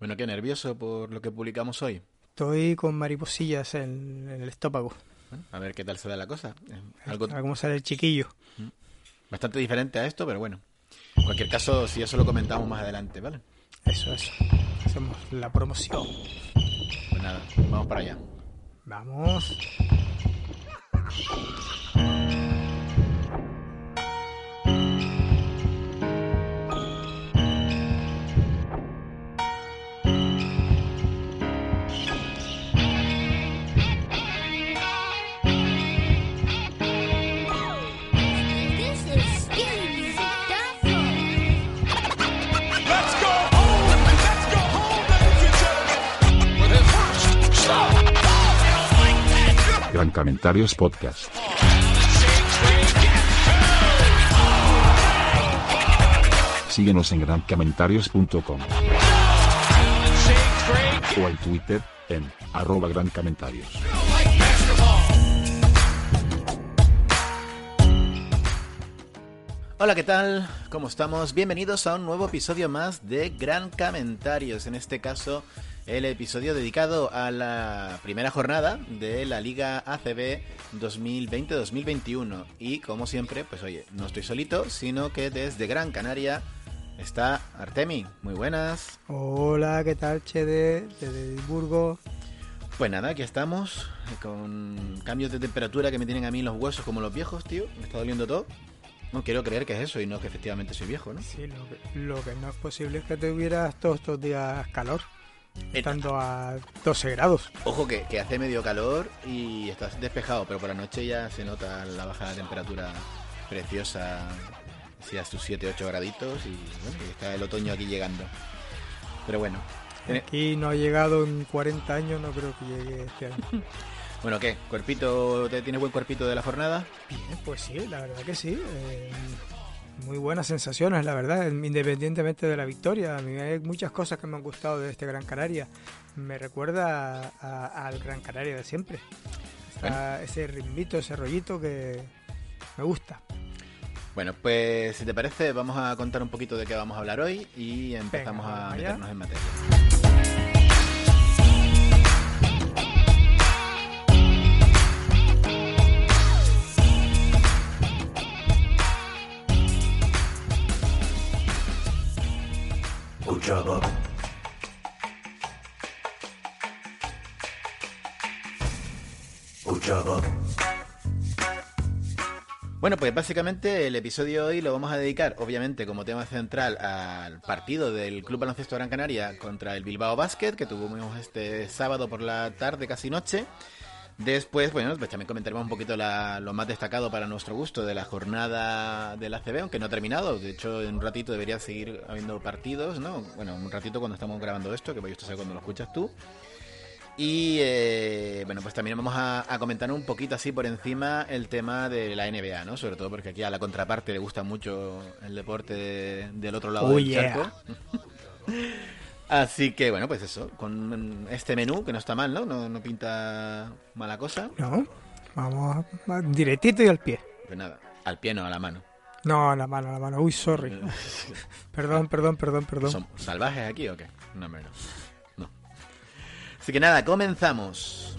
Bueno, qué nervioso por lo que publicamos hoy. Estoy con mariposillas en, en el estómago. A ver qué tal se da la cosa. Eh. Algo A ver cómo sale el chiquillo. bastante diferente a esto, pero bueno. En cualquier caso, si eso lo comentamos más adelante, ¿vale? Eso, eso. Hacemos la promoción. Pues nada, vamos para allá. Vamos. Gran Comentarios Podcast. Síguenos en grancomentarios.com o en Twitter en arroba gran comentarios. Hola, ¿qué tal? ¿Cómo estamos? Bienvenidos a un nuevo episodio más de Gran Comentarios. En este caso, el episodio dedicado a la primera jornada de la Liga ACB 2020-2021. Y como siempre, pues oye, no estoy solito, sino que desde Gran Canaria está Artemi. Muy buenas. Hola, ¿qué tal, Chede? Desde Edimburgo. Pues nada, aquí estamos con cambios de temperatura que me tienen a mí los huesos como los viejos, tío. Me está doliendo todo. No quiero creer que es eso y no que efectivamente soy viejo, ¿no? Sí, lo que, lo que no es posible es que tuvieras todos estos días calor. Estando a 12 grados. Ojo que, que hace medio calor y estás despejado, pero por la noche ya se nota la bajada de temperatura preciosa, así a sus 7-8 graditos y bueno, y está el otoño aquí llegando. Pero bueno, tiene- Aquí no ha llegado en 40 años, no creo que llegue este año. bueno, ¿qué? ¿Cuerpito? ¿te ¿Tienes buen cuerpito de la jornada? Bien, pues sí, la verdad que sí. eh, muy buenas sensaciones, la verdad, independientemente de la victoria. A mí hay muchas cosas que me han gustado de este Gran Canaria. Me recuerda al Gran Canaria de siempre. Está ese ritmito, ese rollito que me gusta. Bueno, pues si te parece, vamos a contar un poquito de qué vamos a hablar hoy y empezamos Venga, a vamos allá. meternos en materia. Bueno, pues básicamente el episodio de hoy lo vamos a dedicar, obviamente, como tema central al partido del Club Baloncesto Gran Canaria contra el Bilbao Basket, que tuvimos este sábado por la tarde, casi noche. Después, bueno, pues también comentaremos un poquito la- lo más destacado para nuestro gusto de la jornada del ACB, aunque no ha terminado. De hecho, en un ratito debería seguir habiendo partidos, ¿no? Bueno, un ratito cuando estamos grabando esto, que voy a saber cuando lo escuchas tú. Y eh, bueno, pues también vamos a, a comentar un poquito así por encima el tema de la NBA, ¿no? Sobre todo porque aquí a la contraparte le gusta mucho el deporte de- del otro lado Oh, del yeah. charco. Así que bueno, pues eso, con este menú que no está mal, ¿no? No, no pinta mala cosa. ¿No? Vamos a- directito y al pie. Pues nada, al pie no, a la mano. No, a la mano, a la mano. Uy, sorry. Perdón, perdón, perdón, perdón. ¿Son salvajes aquí o qué? No, hombre, no. No. Así que nada, comenzamos.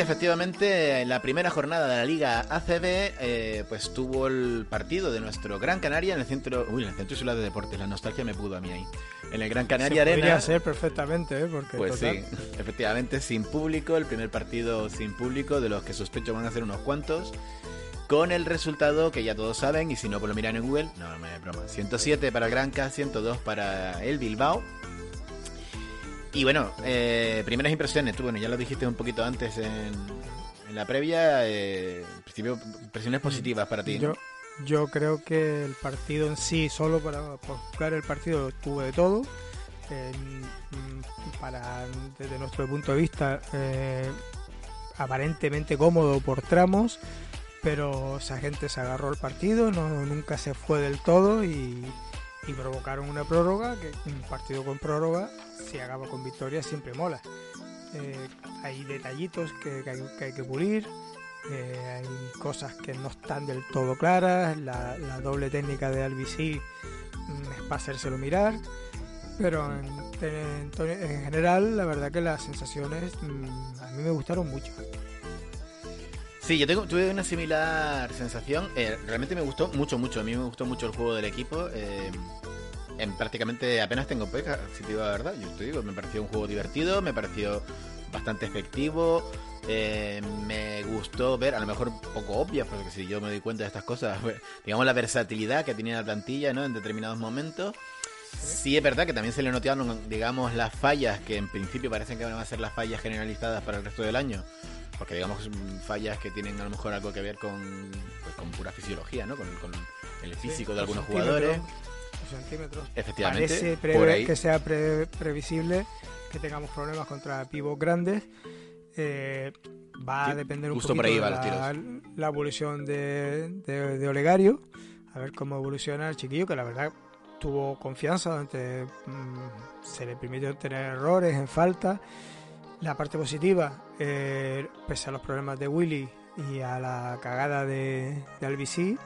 efectivamente, en la primera jornada de la Liga ACB, eh, pues tuvo el partido de nuestro Gran Canaria en el centro, uy, en el centro insular de deportes. La nostalgia me pudo a mí ahí. En el Gran Canaria Se Arena. Ser perfectamente, ¿eh? porque pues sí, efectivamente, sin público, el primer partido sin público de los que sospecho van a ser unos cuantos. Con el resultado que ya todos saben, y si no, pues lo miran en Google. No, me broma. 107 para el Granca, 102 para el Bilbao. Y bueno, eh, primeras impresiones, tú, bueno, ya lo dijiste un poquito antes en, la previa, eh, principio, impresiones positivas para ti. Yo, creo que el partido en sí, solo para jugar el partido, tuve de todo. Mm, para, desde nuestro punto de vista, eh, aparentemente cómodo por tramos, pero esa gente se agarró el partido, no, nunca se fue del todo y, y provocaron una prórroga, que un partido con prórroga, si acaba con victoria, siempre mola. Eh, hay detallitos que, que hay, que pulir, eh, hay cosas que no están del todo claras, la, doble técnica de Albici mm, es para hacérselo mirar, pero en, en- en general la verdad que las sensaciones mm, a mí me gustaron mucho. Sí, yo tengo, tuve una similar sensación. Eh, realmente me gustó mucho, mucho. A mí me gustó mucho el juego del equipo. En prácticamente apenas tengo peca, si te digo la verdad. Yo te digo, me pareció un juego divertido, me pareció bastante efectivo. eh, me gustó ver, a lo mejor poco obvia, porque si yo me doy cuenta de estas cosas, digamos la versatilidad que tenía la plantilla ¿no? en determinados momentos. Sí es verdad que también se le notaron, digamos, las fallas que en principio parecen que van a ser las fallas generalizadas para el resto del año. Porque digamos mm, fallas que tienen a lo mejor algo que ver con, pues, con pura fisiología, ¿no? Con, con el físico de algunos jugadores. Centímetros. Efectivamente, Parece por prever ahí. que sea pre- previsible que tengamos problemas contra pivos grandes. Eh, va a depender un justo por ahí poquito de la, la evolución de, de- de Olegario, a ver cómo evoluciona el chiquillo, que la verdad tuvo confianza, mm, se le permitió tener errores en falta. La parte positiva, eh, pese a los problemas de Willy y a la cagada de, de Albici,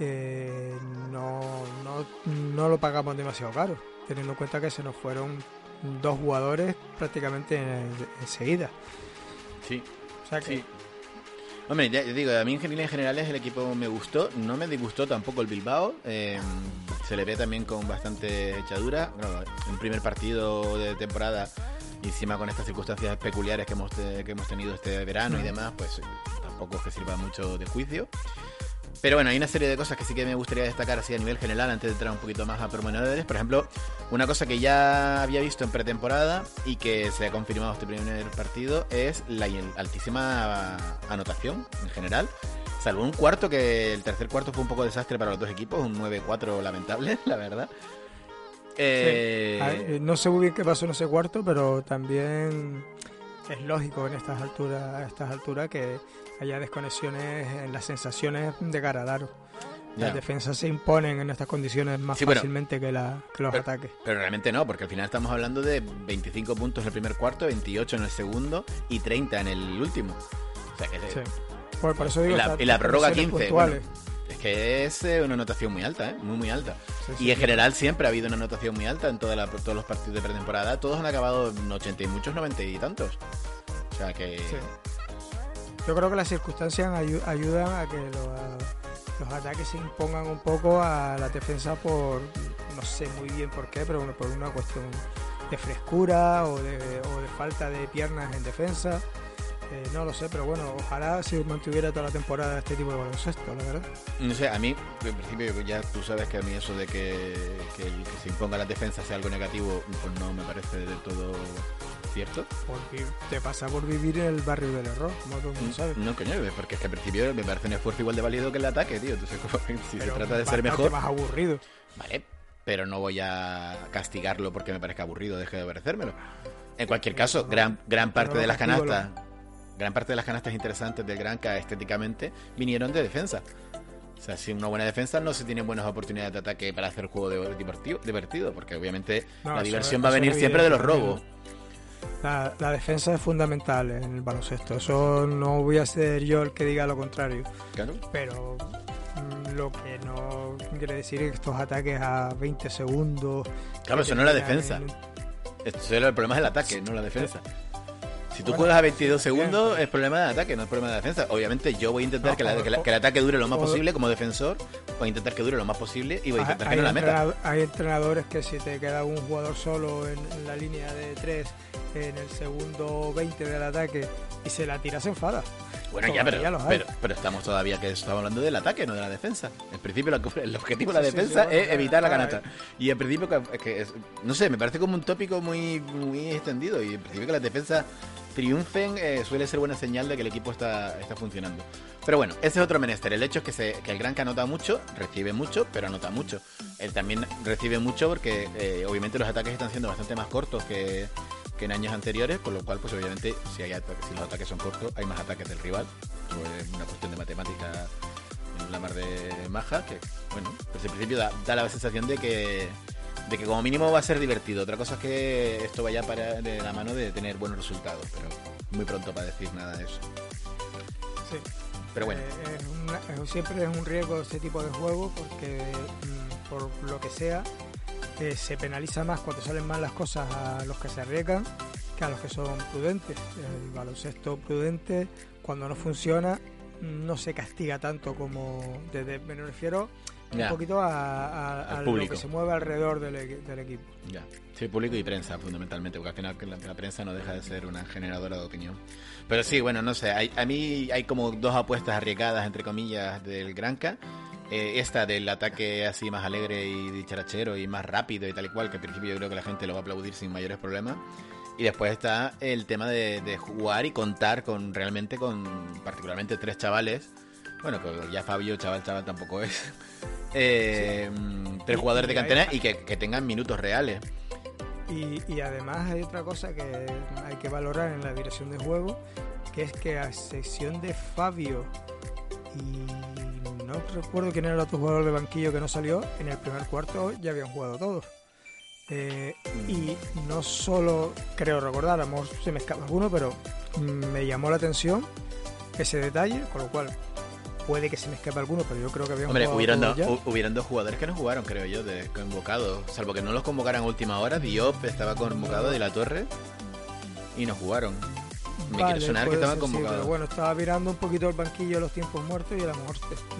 eh, no, no, no lo pagamos demasiado caro, teniendo en cuenta que se nos fueron dos jugadores prácticamente en- enseguida. Sí, O sea que sí. Hombre, ya, digo, a mí en líneas generales el equipo me gustó, no me disgustó tampoco el Bilbao, eh, se le ve también con bastante echadura, bueno, un primer partido de temporada y encima con estas circunstancias peculiares que hemos, que hemos tenido este verano y demás, pues tampoco es que sirva mucho de juicio. Pero bueno, hay una serie de cosas que sí que me gustaría destacar así a nivel general antes de entrar un poquito más a pormenores. Por ejemplo, una cosa que ya había visto en pretemporada y que se ha confirmado este primer partido es la altísima anotación en general. Salvo un cuarto que el tercer cuarto fue un poco desastre para los dos equipos, un 9-4 lamentable, la verdad. Eh, a ver, no sé muy bien qué pasó en ese cuarto, pero también es lógico en estas alturas, a estas alturas que haya desconexiones en las sensaciones de cara al aro. Las defensas se imponen en estas condiciones más Sí, bueno. fácilmente que, la, que los Pero- ataques. Pero realmente no, porque al final estamos hablando de 25 puntos en el primer cuarto, 28 en el segundo y 30 en el último. O sea que Sí. Por, por eso digo y la, y la prórroga 15. desconexiones bueno, puntuales. es que es eh, una anotación muy alta, ¿eh? muy muy alta. Sí, Y en general siempre ha habido una anotación muy alta en toda la- todos los partidos de pretemporada. Todos han acabado en 80 y muchos 90 y tantos. O sea que... Yo creo que las circunstancias ayu- ayudan a que los, ataques se impongan un poco a la defensa por, no sé muy bien por qué, pero por una cuestión de frescura o de, falta de piernas en defensa. Eh, no lo sé, pero bueno, ojalá se mantuviera toda la temporada este tipo de baloncesto, la verdad. No sé, a mí, en principio, ya tú sabes que a mí eso de que, que se imponga la defensa sea algo negativo, pues no me parece del todo cierto. Porque te pasa por vivir en el barrio del error, como todo el mundo sabe. No, coño, porque es que al principio me parece un esfuerzo igual de válido que el ataque, tío. Entonces, como- si se Pero trata de ser mejor, más aburrido. vale, pero no voy a castigarlo porque me parezca aburrido, deje de parecérmelo. En cualquier caso, no, gran, gran parte no de las canastas, gran parte de las canastas interesantes del Granca estéticamente vinieron de defensa. O sea, sin una buena defensa no se tienen buenas oportunidades de ataque para hacer juego de- divertido, divertido porque obviamente No, la diversión va a venir siempre de los robos. La, la defensa es fundamental en el baloncesto. Eso no voy a ser yo el que diga lo contrario. Claro. Pero mm, lo que no quiere decir es que estos ataques a 20 segundos. Claro, que eso no es la defensa. en- Esto es el problema del ataque, no la defensa. Si tú Bueno, juegas a 22 sí, bien, segundos, es problema de ataque, no es problema de defensa. Obviamente yo voy a intentar No, que, la- que la- que el ataque dure lo más posible como defensor, voy a intentar que dure lo más posible y voy a intentar que hay, no la meta. hay entrenadores que si te queda un jugador solo en, en la línea de 3 en el segundo 20 del ataque y se la tira se enfada. Bueno, ya, pero, pero, pero estamos todavía que estamos hablando del ataque, no de la defensa. En principio, el objetivo de la Sí, sí, defensa sí, es evitar la canasta. Y en principio, que, no sé, me parece como un tópico muy, muy extendido. Y en principio, que las defensas triunfen eh, suele ser buena señal de que el equipo está, está funcionando. Pero bueno, ese es otro menester. El hecho es que, se, que el Gran anota mucho, recibe mucho, pero anota mucho. Él también recibe mucho porque, eh, obviamente, los ataques están siendo bastante más cortos que, que en años anteriores, con lo cual, pues obviamente, si, hay ata- si los ataques son cortos, hay más ataques del rival. Eso es una cuestión de matemática en la mar de maja, que, bueno, pues en principio da, da la sensación de que, de que como mínimo va a ser divertido. Otra cosa es que esto vaya para de la mano de tener buenos resultados, pero muy pronto para decir nada de eso. Sí. Pero bueno, Eh, es una- es- siempre es un riesgo este tipo de juego porque mm, por lo que sea eh, se penaliza más cuando salen mal las cosas a los que se arriesgan que a los que son prudentes. El baloncesto prudente cuando no funciona no se castiga tanto como desde, me refiero Ya. un poquito a, a- a lo que se mueve alrededor del, del equipo. Ya, sí, público y prensa fundamentalmente, porque al final la, la prensa no deja de ser una generadora de opinión. Pero sí, bueno, no sé, hay, a mí hay como dos apuestas arriesgadas, entre comillas, del Granca. Eh, esta del ataque así más alegre y dicharachero y más rápido y tal y cual, que al principio yo creo que la gente lo va a aplaudir sin mayores problemas. Y después está el tema de, de jugar y contar con realmente con particularmente tres chavales. Bueno, que ya Fabio, chaval, chaval tampoco es. Eh, Tres jugadores de cantera y que, que tengan minutos reales. Y, y además hay otra cosa que hay que valorar en la dirección de juego, que es que a excepción de Fabio y no recuerdo quién era el otro jugador de banquillo que no salió, en el primer cuarto ya habían jugado todos. Eh, y no solo creo recordar, a lo mejor se me escapa alguno, pero me llamó la atención ese detalle, con lo cual puede que se me escape alguno, pero yo creo que habían Hombre, todos dos- ya. dos jugadores que no jugaron, creo yo, de convocados. Salvo que no los convocaran a última hora. Diop estaba convocado de la Torre y no jugaron. Me Vale, quiere sonar que sí, convocados. pero bueno, estaba mirando un poquito el banquillo de los tiempos muertos y a lo mejor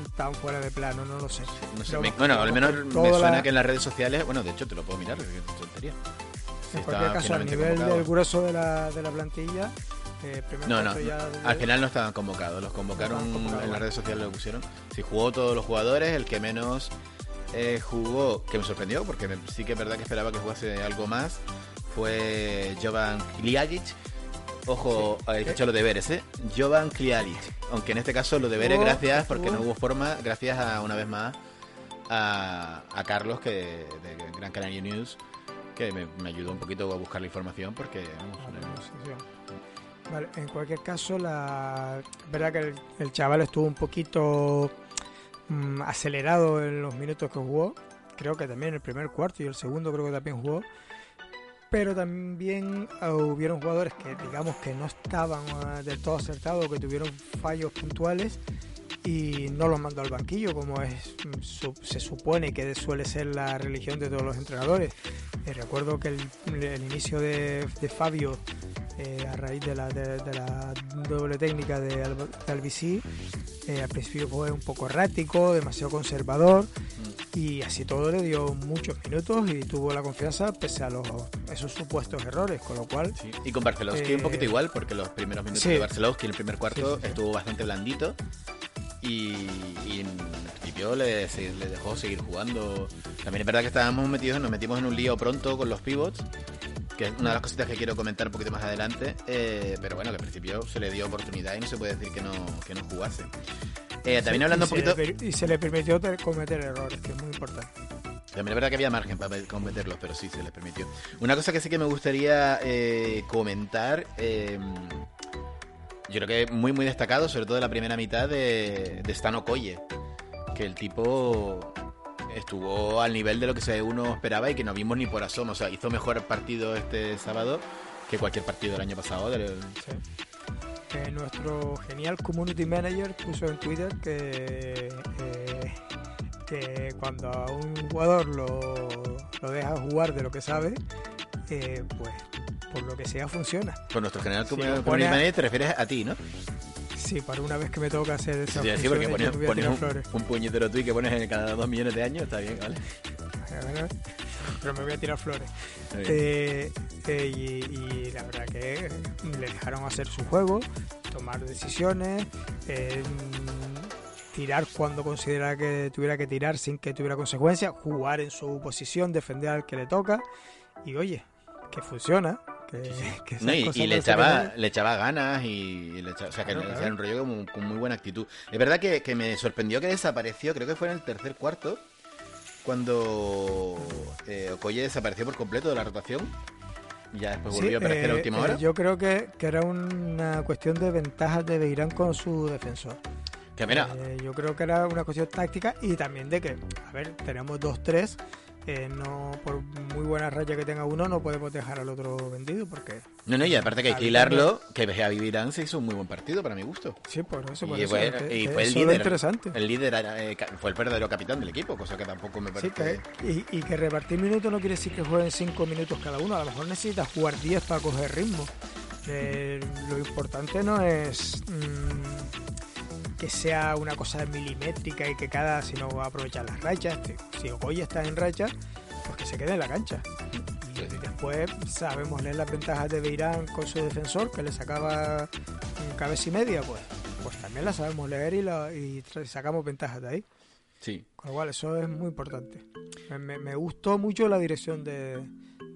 estaban fuera de plano, no lo sé. No sé, Pero me- vamos, bueno, al menos me suena la- que en las redes sociales, bueno, de hecho te lo puedo mirar, tontería. En cualquier caso, a nivel del grueso de la, de la plantilla, eh, No, no, ya al final no estaban convocados, los convocaron en las redes sociales, lo pusieron. Si jugó todos los jugadores, el que menos eh, jugó, que me sorprendió, porque me- sí que es verdad que esperaba que jugase algo más, fue Jovan Kliagic. Ojo, he hecho los deberes, ¿eh? Jovan Kliagic. Aunque en este caso los deberes, Jugó- gracias, porque no hubo forma, gracias a una vez más a, a Carlos, que de Gran Canaria News, que me, me ayudó un poquito a buscar la información, porque vamos, Ah, bueno, sí, sí. Vale, en cualquier caso, la verdad que el, el chaval estuvo un poquito mm, acelerado en los minutos que jugó. Creo que también el primer cuarto y el segundo creo que también jugó. Pero también ah, hubieron jugadores que digamos que no estaban ah, del todo acertados, que tuvieron fallos puntuales y no los mandó al banquillo, como es mm, su- se supone que suele ser la religión de todos los entrenadores. Eh, recuerdo que el, el inicio de, de Fabio, eh, a raíz de la, de, de la doble técnica de, Al- de Albicí, eh, al principio fue un poco errático, demasiado conservador y así todo le dio muchos minutos y tuvo la confianza pese a los, esos supuestos errores, con lo cual Sí, Y con Barcelowski un poquito igual, porque los primeros minutos sí. de Barcelowski en el primer cuarto sí. estuvo bastante blandito. Y, y en principio le, dejó seguir jugando. También es verdad que estábamos metidos, nos metimos en un lío pronto con los pivots, que es una de las cositas que quiero comentar un poquito más adelante. eh, pero bueno, que al principio se le dio oportunidad y no se puede decir que no, que no jugase. Eh, también hablando un poquito. Le, y se le permitió te- cometer errores, que es muy importante. También es verdad que había margen para cometerlos, pero sí se les permitió. Una cosa que sí que me gustaría eh, comentar, eh, yo creo que muy muy destacado, sobre todo en la primera mitad de, de Stan que el tipo estuvo al nivel de lo que uno esperaba y que no vimos ni por asomo. O sea, hizo mejor partido este sábado que cualquier partido del año pasado. del- Eh, nuestro genial community manager puso en Twitter que, eh, que cuando a un jugador lo, lo deja jugar de lo que sabe, eh, pues por lo que sea funciona. Con nuestro general Si pone a- manager te refieres a ti, ¿no? Sí, para una vez que me toca hacer esa Sí, sí, porque pones, a pones un, puñetero tweet que pones en cada dos millones de años, está bien, ¿vale? A a. Pero me voy a tirar flores. Eh, eh, y, y la verdad que le dejaron hacer su juego, tomar decisiones, eh, tirar cuando considera que tuviera que tirar sin que tuviera consecuencias, jugar en su posición, defender al que le toca. Y oye, que funciona. Que, que esas No, y, le, echaba, le echaba ganas y le echaba- o sea, que Claro, le- claro. se enrolló con, con muy buena actitud. Es verdad que, que me sorprendió que desapareció, creo que fue en el tercer cuarto, cuando eh, Okoye desapareció por completo de la rotación. Y ya después Sí, volvió a aparecer a eh, última eh, hora. yo creo que, que era una cuestión de ventajas de Beirán con su defensor. Que mira, Eh, yo creo que era una cuestión táctica y también de que, a ver, tenemos dos, tres. eh, no por muy buena raya que tenga uno, no podemos dejar al otro vendido porque no, no, y aparte que hay que Javi hilarlo, que Javi Virán se hizo un muy buen partido para mi gusto. sí, por eso, por Y eso. fue, que- y fue el líder. interesante. El líder eh, fue el verdadero capitán del equipo, cosa que tampoco me Sí, parece. que, y, y que repartir minutos no quiere decir que jueguen 5 minutos cada uno. A lo mejor necesitas jugar 10 para coger ritmo. Eh, lo importante no es mm, que sea una cosa milimétrica y que cada, sino aprovechar las rachas. Si- Si Okoye está en racha, pues que se quede en la cancha. Y después sabemos leer las ventajas de Beirán con su defensor, que le sacaba mm, cabeza y media, pues, pues también las sabemos leer y, la- y tra- sacamos ventajas de ahí. Sí. Con lo cual, eso es muy importante. Me, gustó mucho la dirección de,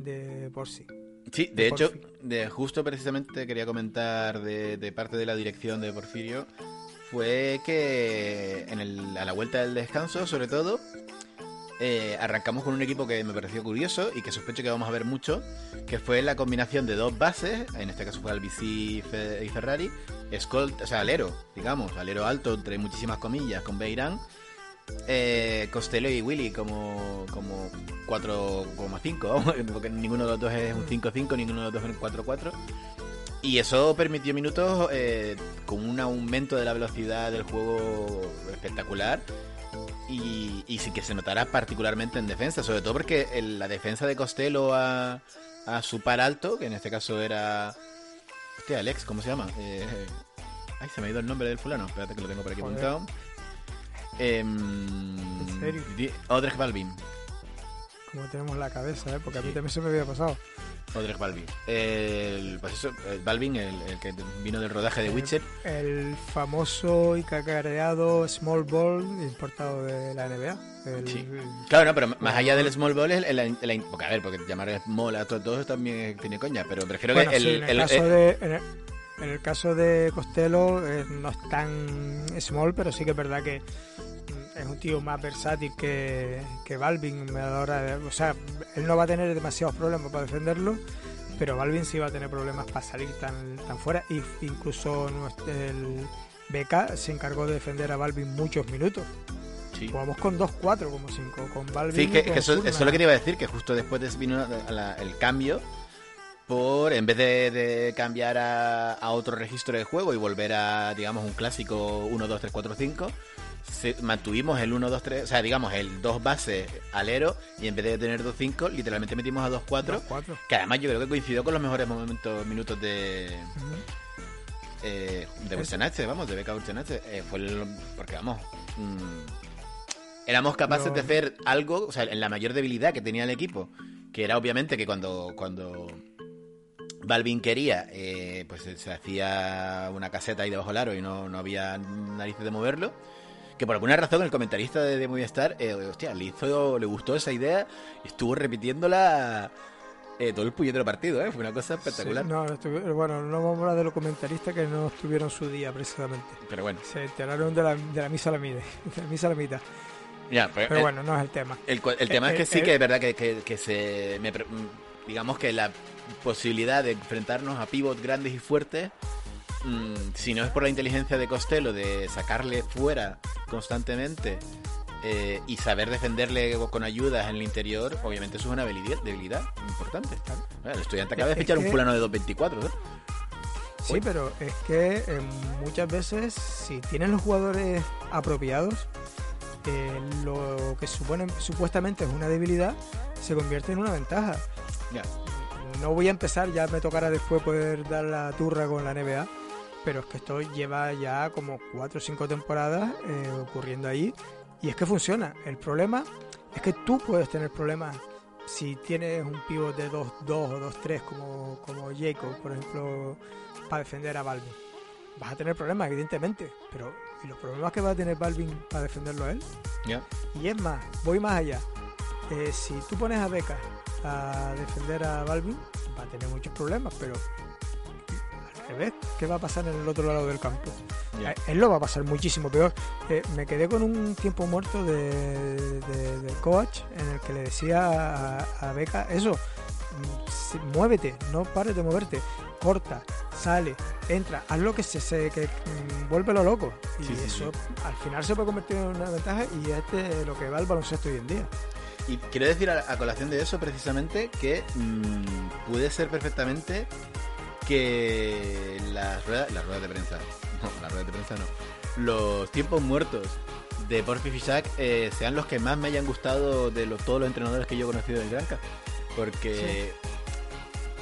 de Porsi. Sí, de de hecho, de justo precisamente quería comentar de, de parte de la dirección de Porfirio, fue que a la vuelta del descanso, sobre todo, eh, arrancamos con un equipo que me pareció curioso y que sospecho que vamos a ver mucho, que fue la combinación de dos bases, en este caso fue Albici y Fe- y Ferrari, Escolt, o sea, alero, digamos, alero alto, entre muchísimas comillas, con Beirán, eh, Costello y Willy como, como 4,5, vamos, porque ninguno de los dos es un 5-5, ninguno de los dos es un 4-4. Y eso permitió minutos eh, con un aumento de la velocidad del juego espectacular y, y sí que se notará particularmente en defensa, sobre todo porque el- la defensa de Costello a, a su par alto, que en este caso era... Hostia, Alex, ¿cómo se llama? Eh, ay, se me ha ido el nombre del fulano, espérate que lo tengo por aquí Joder. apuntado. Em, ¿En serio? Balvin. Como tenemos la cabeza, ¿eh? porque a mí también se me había pasado. Odrek Balvin. El, pues eso, el Balvin, el, el que vino del rodaje de Witcher. El famoso y cacareado Small Ball importado de la NBA. El- Sí. Claro, no, pero más allá del small ball, es el, porque a ver, porque llamar small a todos todo también tiene coña, pero prefiero bueno, que el, sí, en, el caso de, en, el, en el caso de Costello eh, no es tan small, pero sí que es verdad que es un tío más versátil que, que Balvin. a la hora de- o sea, él no va a tener demasiados problemas para defenderlo, pero Balvin sí va a tener problemas para salir tan, tan fuera. Y incluso nuestro- el BK se encargó de defender a Balvin muchos minutos. sí. Jugamos con 2-4 como 5, con Balvin. Sí, y que, con que eso, eso es lo que te iba a decir, que justo después de vino la- la- el cambio por, en vez de, de cambiar a, a otro registro de juego y volver a, digamos, un clásico 1, 2, 3, 4, 5, se- mantuvimos el 1, 2, 3, o sea, digamos, el 2 base alero y en vez de tener 2, 5, literalmente metimos a 2, 4, 2-4. que además yo creo que coincidió con los mejores momentos, minutos de, Ujú. eh, de vamos, de Beca eh, fue el- porque vamos, mm, éramos capaces de hacer algo, o sea, en la mayor debilidad que tenía el equipo, que era obviamente que cuando, cuando Balvin quería, eh, pues se- se hacía una caseta ahí debajo del aro y no, no había narices de moverlo. Que por alguna razón el comentarista de, de Movistar, eh, hostia, le, hizo, le gustó esa idea y estuvo repitiéndola eh, todo el puñetero partido, ¿eh? Fue una cosa espectacular. Sí, no, bueno, no vamos a hablar de los comentaristas que no estuvieron su día precisamente. Pero bueno, Se enteraron de la, de la misa a la mide, de la misa a la mitad. ya, pues, Pero eh, bueno, no es el tema. El, el tema Eh, es que eh, sí eh. que es verdad que, que- que se me digamos que la posibilidad de enfrentarnos a pivots grandes y fuertes mm, si no es por la inteligencia de Costello de sacarle fuera constantemente eh, y saber defenderle con ayudas en el interior obviamente eso es una debilidad, debilidad importante Bueno, el estudiante acaba de Es fichar un fulano de 2.24 ¿eh? Sí, Uy. pero es que eh, muchas veces, si tienen los jugadores apropiados, eh, lo que supone, supuestamente es una debilidad se convierte en una ventaja. No voy a empezar, ya me tocará después poder dar la turra con la NBA, pero es que esto lleva ya como cuatro o cinco temporadas eh, ocurriendo ahí y es que funciona. El problema es que tú puedes tener problemas si tienes un pivot de 2-2 o 2-3 como, como Jacob, por ejemplo, para defender a Balvin. Vas a tener problemas, evidentemente, pero ¿y los problemas que va a tener Balvin para defenderlo a él? Y es más, voy más allá. Eh, si tú pones a Beca a defender a Balvin, va a tener muchos problemas, pero revés, ¿qué va a pasar en el otro lado del campo? A Él lo va a pasar muchísimo peor. Eh, me quedé con un tiempo muerto de, de- del coach en el que le decía a, a Beca eso, mm, muévete, no pares de moverte, corta, sale, entra, haz lo que se, se que mm, vuélvelo loco. Y Sí, sí, eso al final se puede convertir en una ventaja y este es lo que va el baloncesto hoy en día. Y quiero decir a, a colación de eso precisamente que mm, puede ser perfectamente que las ruedas, las ruedas de prensa, no, las ruedas de prensa no, los tiempos muertos de Porfi Fisac eh, sean los que más me hayan gustado de los- todos los entrenadores que yo he conocido del Granca. Porque,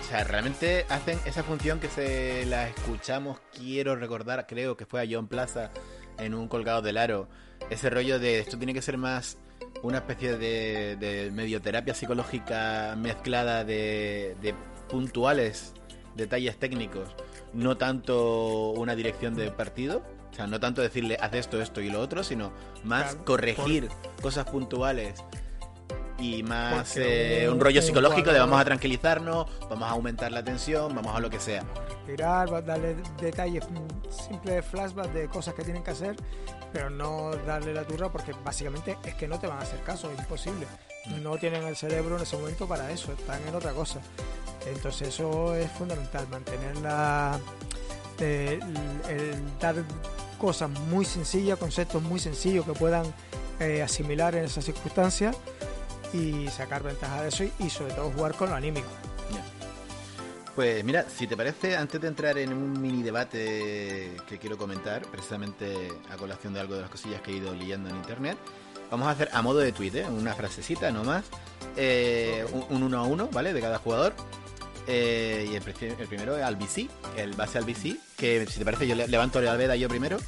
o sea, realmente hacen esa función que se la escuchamos, quiero recordar, creo que fue a John Plaza en un colgado del aro. Ese rollo de esto tiene que ser más una especie de, de medioterapia psicológica mezclada de, de puntuales detalles técnicos, no tanto una dirección de partido, o sea, no tanto decirle haz esto, esto y lo otro, sino más Claro, corregir cosas puntuales y más eh, un un- rollo un psicológico de vamos a tranquilizarnos, vamos a aumentar la tensión, vamos a lo que sea. A darle detalles, mm, simples flashbacks de cosas que tienen que hacer, pero no darle la turra porque básicamente es que no te van a hacer caso, es imposible. No tienen el cerebro en ese momento para eso, están en otra cosa. Entonces eso es fundamental, mantener la, eh, el, dar cosas muy sencillas, conceptos muy sencillos que puedan eh, asimilar en esas circunstancias y sacar ventaja de eso y, sobre todo jugar con lo anímico. Pues mira, si te parece, antes de entrar en un mini debate que quiero comentar, precisamente a colación de algo de las cosillas que he ido leyendo en internet, vamos a hacer a modo de tweet, ¿eh? una frasecita nomás, eh, un, un uno a uno, ¿vale? De cada jugador. Eh, y el, pri- el primero es Albici, el base Albici, que si te parece yo le- levanto la veda yo primero.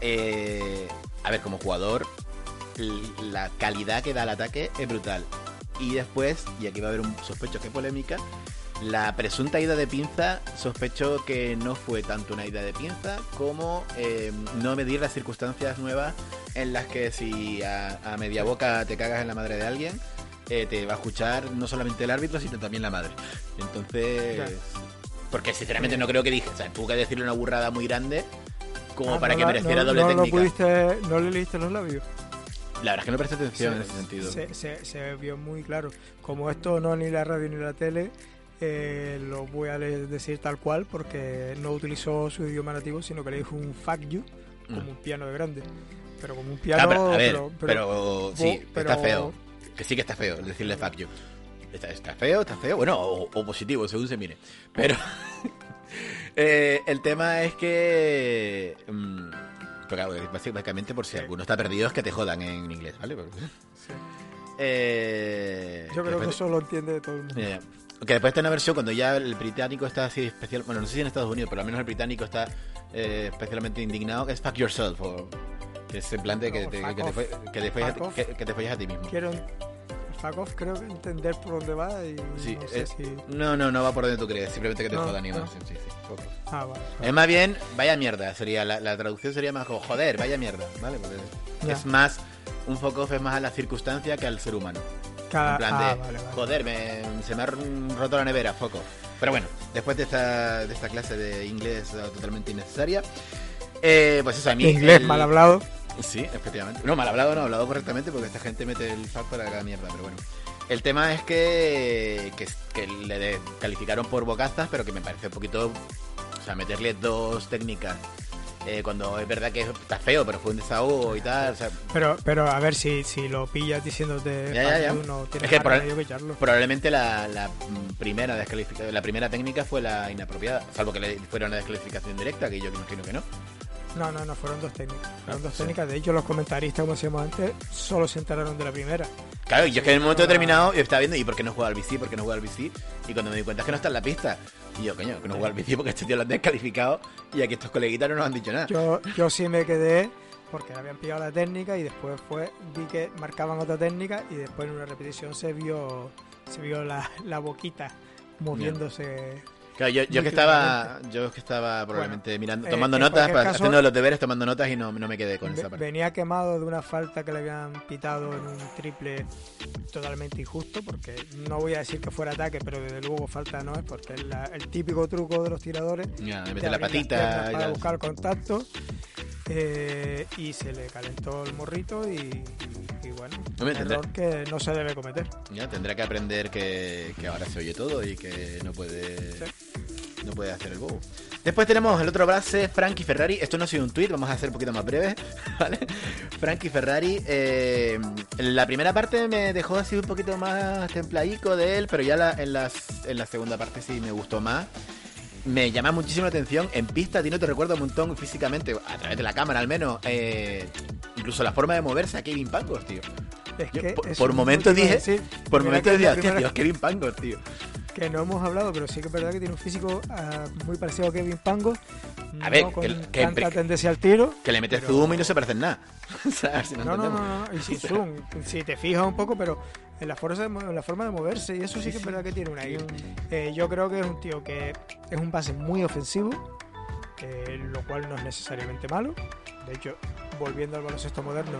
Eh, a ver, como jugador, la calidad que da el ataque es brutal. Y después, y aquí va a haber un sospecho que polémica, la presunta ida de pinza, sospecho que no fue tanto una ida de pinza como eh, no medir las circunstancias nuevas en las que si a, a media boca te cagas en la madre de alguien, eh, te va a escuchar no solamente el árbitro, sino también la madre. Entonces, porque sinceramente no creo que dije, o sea, tuvo que decirle una burrada muy grande como Ah, para no que la- mereciera no- doble no técnica. pudiste, no le leíste los labios. La verdad es que no presté atención Se- en ese sentido. Se, se- se vio muy claro. Como esto no es ni la radio ni la tele, eh, lo voy a decir tal cual porque no utilizó su idioma nativo, sino que le dijo un fuck you como Mm. un piano de grande. Pero como un Ah, piano. pero, a ver, pero- pero, pero- sí, pero- está feo. Que sí que está feo decirle fuck you. Está, está feo, está feo. Bueno, o, o positivo, según se mire. Pero eh, el tema es que... mm, claro, básicamente por si alguno está perdido es que te jodan en inglés, ¿vale? Sí. Eh, Yo creo que después- eso lo entiende todo el mundo. Ya. Que después está una versión cuando ya el británico está así especial, bueno, no sé si en Estados Unidos, pero al menos el británico está eh, especialmente indignado, que es fuck yourself, o que es en plan de que, No, te, que, te, fue- que te follas que- que te follas a ti mismo. Quiero. Off creo que entender por dónde va y Sí, no sé eh, si. no, no, no va por donde tú crees, simplemente que te No, jodan no. Sí, sí. Ah, vale. Es más bien, vaya mierda, sería la, la traducción sería más como, joder, vaya mierda, ¿vale? Porque es más, un off es más a la circunstancia que al ser humano. Cada- En plan ah, de, vale, vale. joder, me- se me ha roto la nevera, foco. Pero bueno, después de esta, de esta clase de inglés totalmente innecesaria, eh, pues eso, a mí... Inglés el- mal hablado. Sí, efectivamente. No, mal hablado no, hablado correctamente porque esta gente mete el fuck para cada mierda, pero bueno. El tema es que, que, que le calificaron por bocazas, pero que me parece un poquito... O sea, meterle dos técnicas eh, cuando es verdad que está feo, pero fue un desahogo y tal. O sea, Pero, pero a ver si, si lo pillas diciéndote Ya, ya, ya. fuck you, no tienes Es que echarlo. Probablemente la, la, primera descalifica- la primera técnica fue la inapropiada, salvo que le fuera una descalificación directa, que yo imagino que no. No, no, no, fueron dos técnicas. Fueron Ah, dos técnicas. De hecho, los comentaristas, como decíamos antes, solo se enteraron de la primera. Claro, yo es que en el momento determinado yo estaba viendo, ¿y por qué no juega al BC? ¿Por qué no juega al BC? Y cuando me di cuenta es que no está en la pista. Y yo, coño, que no juega al BC porque este tío lo han descalificado y aquí estos coleguitas no nos han dicho nada. Yo, yo sí me quedé porque habían pillado la técnica y después fue vi que marcaban otra técnica y después en una repetición se vio se vio la, la boquita moviéndose. Claro, yo, yo que estaba, yo que estaba probablemente mirando, eh, tomando notas, para- caso- haciendo los deberes, tomando notas y no, no me quedé con esa parte. venía quemado de una falta que le habían pitado en un triple totalmente injusto, porque no voy a decir que fuera ataque, pero desde luego falta no es, porque es la- el típico truco de los tiradores. Ya, de mete la patita para buscar contacto eh, y se le calentó el morrito y, y bueno, un error que no se debe cometer. Ya, tendrá que aprender que, que ahora se oye todo y que no puede no puede hacer el bobo. Después tenemos el otro base, Frankie Ferrari. Esto no ha sido un tweet, vamos a hacer un poquito más breve, ¿vale? Frankie Ferrari. eh, la primera parte me dejó así un poquito más templadico de él, pero ya la- en, las, en la segunda parte sí me gustó más. Me llama muchísimo la atención. En pista, a ti no te recuerda un montón físicamente, a través de la cámara al menos. eh, incluso la forma de moverse a Kevin Pangos, tío. Es Yo que por- por momentos dije-. Por momentos decía, hostia, Kevin Pangos, tío. Que no hemos hablado, pero sí que es verdad que tiene un físico ah, muy parecido a Kevin Pango. A no ver, con que- que- tanta que- tendencia al tiro. Que le metes pero- zoom y no se parecen nada. O sea, si no No, no, no, no, y sin zoom, si te fijas un poco, pero en la, fuerza de, en la forma de moverse, y eso sí, que es verdad que tiene una. un- eh, yo creo que es un tío que es un base muy ofensivo, eh, lo cual no es necesariamente malo. De hecho, volviendo al baloncesto moderno,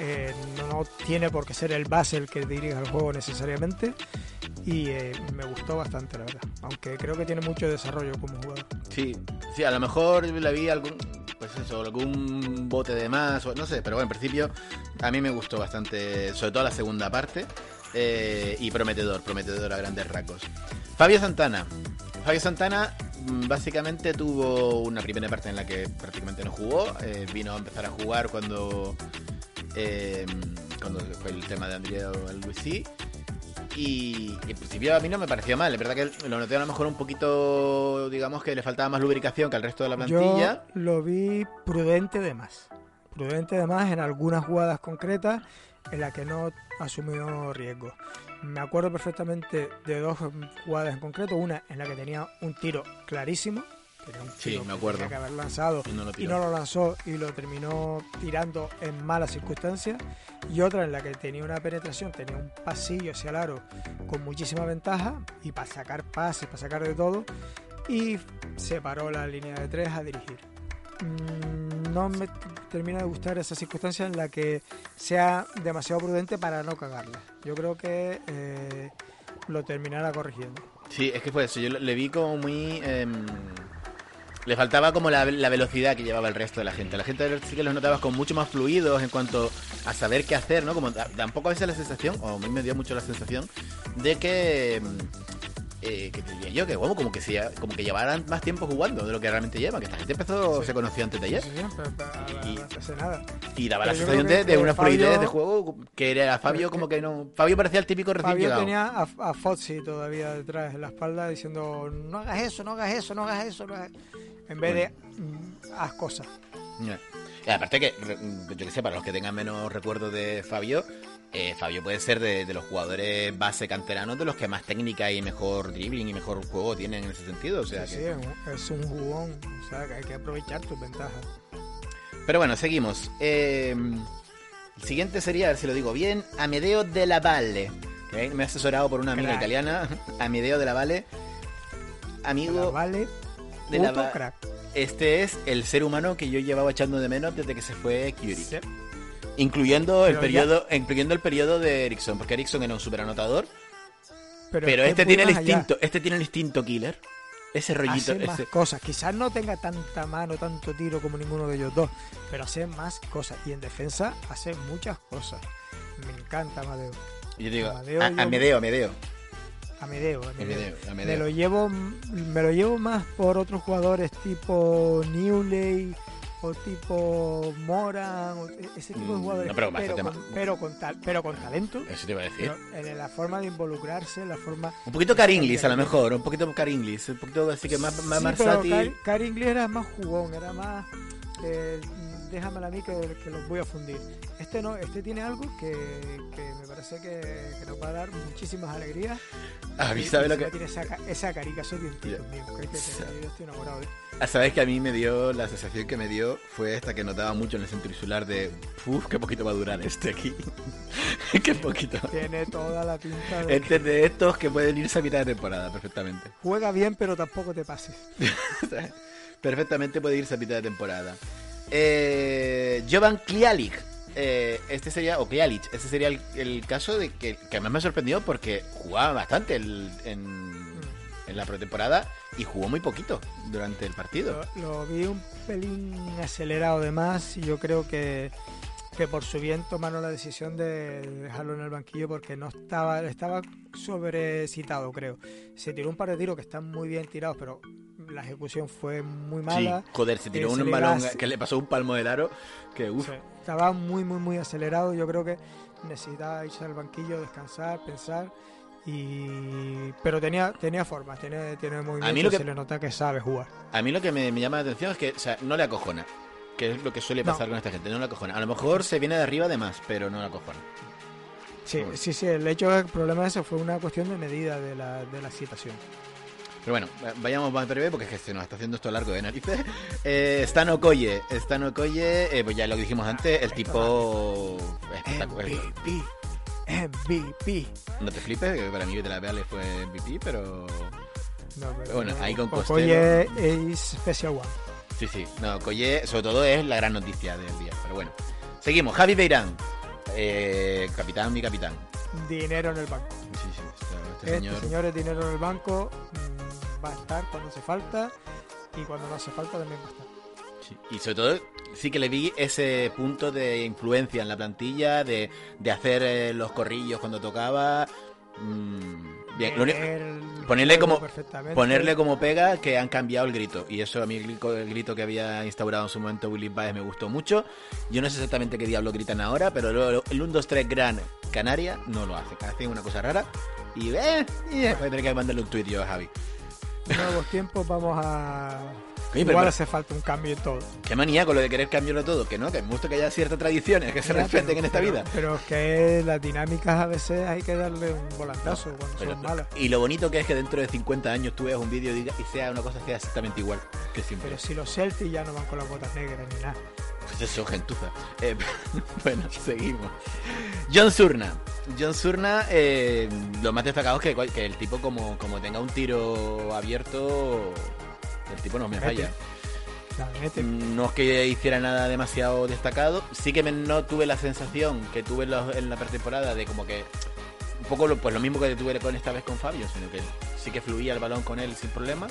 eh, no, no tiene por qué ser el base el que dirija el juego necesariamente. Y eh, me gustó bastante, la verdad. Aunque creo que tiene mucho desarrollo como jugador. Sí, sí, a lo mejor le vi algún, pues eso, algún bote de más, no sé, pero bueno, en principio a mí me gustó bastante, sobre todo la segunda parte, eh, y prometedor, prometedor a grandes rasgos. Fabio Santana. Fabio Santana mm, básicamente tuvo una primera parte en la que prácticamente no jugó, eh, vino a empezar a jugar cuando, cuando fue el tema de Andrea Luisí. Y, y en principio a mí no me pareció mal. Es verdad que lo noté a lo mejor un poquito, digamos que le faltaba más lubricación que al resto de la plantilla. Yo lo vi prudente de más. Prudente de más en algunas jugadas concretas en las que no asumió riesgo. Me acuerdo perfectamente de dos jugadas en concreto. Una en la que tenía un tiro clarísimo. Un Sí, me que acuerdo. tenía que haber lanzado Y no lo y tiró. no lo lanzó y lo terminó tirando en malas circunstancias. Y otra en la que tenía una penetración, tenía un pasillo hacia el aro con muchísima ventaja y para sacar pases, para sacar de todo. Y se paró la línea de tres a dirigir. Mm, No me termina de gustar esa circunstancia en la que sea demasiado prudente para no cagarla. Yo creo que eh, lo terminará corrigiendo. Sí, es que fue eso. Yo le vi como muy. em, le faltaba como la, la velocidad que llevaba el resto de la gente. La gente sí que los notabas como mucho más fluidos en cuanto a saber qué hacer, ¿no? Como tampoco a veces la sensación, o a mí me dio mucho la sensación, de que. em, eh, que te diría yo que bueno, como que sea, como que llevaran más tiempo jugando de lo que realmente lleva, que esta gente empezó, Sí. se conoció antes de ayer Sí, sí, Y- no hace nada. y daba la Pero sensación de, de una Fabio- fluidez de juego que era Fabio como que- no, Fabio parecía el típico recién Fabio llegado. tenía a, a Fozzi todavía detrás en la espalda diciendo no hagas eso, no hagas eso, no hagas eso, no hagas-". En vez de mm, haz cosas. Y aparte que, re- yo que sé, para los que tengan menos recuerdos de Fabio, eh, Fabio puede ser de, de los jugadores base canteranos de los que más técnica y mejor dribbling y mejor juego tienen en ese sentido. O sea Sí, que... sí, es un- jugón, o sea que hay que aprovechar tus ventajas. Pero bueno, seguimos. Eh, el siguiente sería, a ver si lo digo bien, Amedeo de la Valle. Me he asesorado por una amiga Crack. italiana, Amedeo de la Valle. Amigo, de la puto crack. este es el ser humano que yo llevaba echando de menos desde que se fue Curie. Sí. Incluyendo el periodo, incluyendo el periodo de Ericsson, porque Ericsson era un super anotador, Pero, pero este tiene el allá. instinto, este tiene el instinto killer. Ese rollito, hace más ese- cosas. Quizás no tenga tanta mano, tanto tiro como ninguno de ellos dos, pero hace más cosas. Y en defensa hace muchas cosas. Me encanta Amadeo. yo digo, Amadeo, a- yo- Amedeo, Amedeo. Amedeo, Amedeo. Amedeo, Me lo llevo me lo llevo más por otros jugadores tipo Newley o tipo Moran o e- ese tipo de Mm, jugadores no, pero con, pero con tal pero con talento Eso te iba a decir. en la forma de involucrarse la forma Un poquito Caringlis a lo mejor, un poquito Caringlis, un poquito así que más, más Sí, versátil. pero Car- Cary Inglis era más jugón era más eh, déjamela a mí que, que los voy a fundir. Este no, este tiene algo que, que me parece que, que nos va a dar muchísimas alegrías. A mí, Y- ¿sabes y lo que...? Tiene esa, esa carica, soy un tío mío. que- yo estoy enamorado de él. Ah, Sabes que a mí me dio, la sensación que me dio fue esta que notaba mucho en el centro insular de, uff, qué poquito va a durar este aquí. qué poquito. Tiene toda la pinta de... Este es de estos que pueden irse a mitad de temporada, perfectamente. Juega bien, pero tampoco te pases. perfectamente puede irse a mitad de temporada. Eh, Jovan Klialik. Eh, este sería, o este sería el, el caso de que, que además me sorprendió porque jugaba bastante el- en, en la pretemporada y jugó muy poquito durante el partido. Lo, lo vi un pelín acelerado de más y yo creo que, que por su bien tomaron la decisión de dejarlo en el banquillo porque no estaba estaba sobrecitado, creo. Se tiró un par de tiros que están muy bien tirados, pero la ejecución fue muy Sí, mala. joder, se tiró Eh, un balón que le pasó un palmo del aro que uff. Sí, estaba muy, muy, muy acelerado. Yo creo que necesitaba irse al banquillo, descansar, pensar. Y... Pero tenía, tenía formas, tiene, tiene movimiento lo que- se le nota que sabe jugar. A mí lo que me, me llama la atención es que o sea, no le acojona. Que es lo que suele No. pasar con esta gente, no le acojona. A lo mejor se viene de arriba de más, pero no le acojona. Sí, sí, sí, el hecho del problema ese fue una cuestión de medida de la, de la excitación. Pero bueno, vayamos más breve porque es que se nos está haciendo esto largo de narices. Eh, Stan Okoye, Stan Okoye, eh, pues ya lo dijimos antes, el tipo espectacular. MVP, MVP. No te flipes, que para mí de la le fue MVP, pero No, pero Bueno, ahí con Okoye es Special One. sí, sí. No, Okoye sobre todo es la gran noticia del día. Pero bueno, seguimos. Javi Beirán, eh, capitán, mi capitán. Dinero en el banco. Sí, sí, este, este Este señor. señor es dinero en el banco, va a estar cuando hace falta y cuando no hace falta también va a estar. Sí, Y sobre todo, sí que le vi ese punto de influencia en la plantilla, de, de hacer eh, los corrillos cuando tocaba. Mm, bien, lo único- ponerle como- ponerle como pega que han cambiado el grito. Y eso a mí el grito, el grito que había instaurado en su momento Willy Baez me gustó mucho. Yo no sé exactamente qué diablo gritan ahora, pero lo- el 1, 2, 3 Gran Canaria no lo hace. Hacen una cosa rara. Y eh, eh, voy a tener que mandarle un tuit yo a Javi. Nuevos tiempos, vamos a. Oye, Igual pero- hace falta un cambio en todo. Qué manía con lo de querer cambiarlo todo. Que no, que me gusta que haya ciertas tradiciones que se Ya, respeten pero- en esta pero- vida. Pero es que las dinámicas a veces hay que darle un volantazo cuando son malas. y lo bonito que es que dentro de 50 años tú veas un vídeo y sea una cosa que sea exactamente igual que siempre. Pero si los Celtics ya no van con las botas negras ni nada. Pues eso, gentuza. Eh, bueno, seguimos. John Surna. John Surna, eh, lo más destacado es que, el tipo como, como tenga un tiro abierto, el tipo no me falla. La mete. No es que hiciera nada demasiado destacado. Sí que me- no tuve la sensación que tuve en la, en la pretemporada de como que un poco lo, pues lo mismo que tuve con esta vez con Fabio, sino que sí que fluía el balón con él sin problema.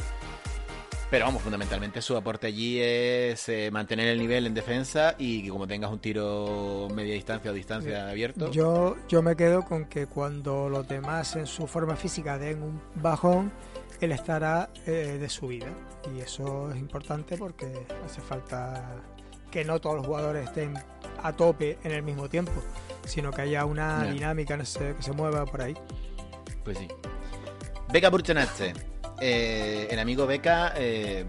Pero vamos, fundamentalmente su aporte allí es eh, mantener el nivel en defensa y que como tengas un tiro media distancia o distancia abierto. Yo, yo me quedo con que cuando los demás en su forma física den un bajón, él estará eh, de subida. Y eso es importante porque hace falta que no todos los jugadores estén a tope en el mismo tiempo, sino que haya una dinámica no sé, que se mueva por ahí. Pues sí. Beca Burchenache. Eh, el amigo Beca, eh,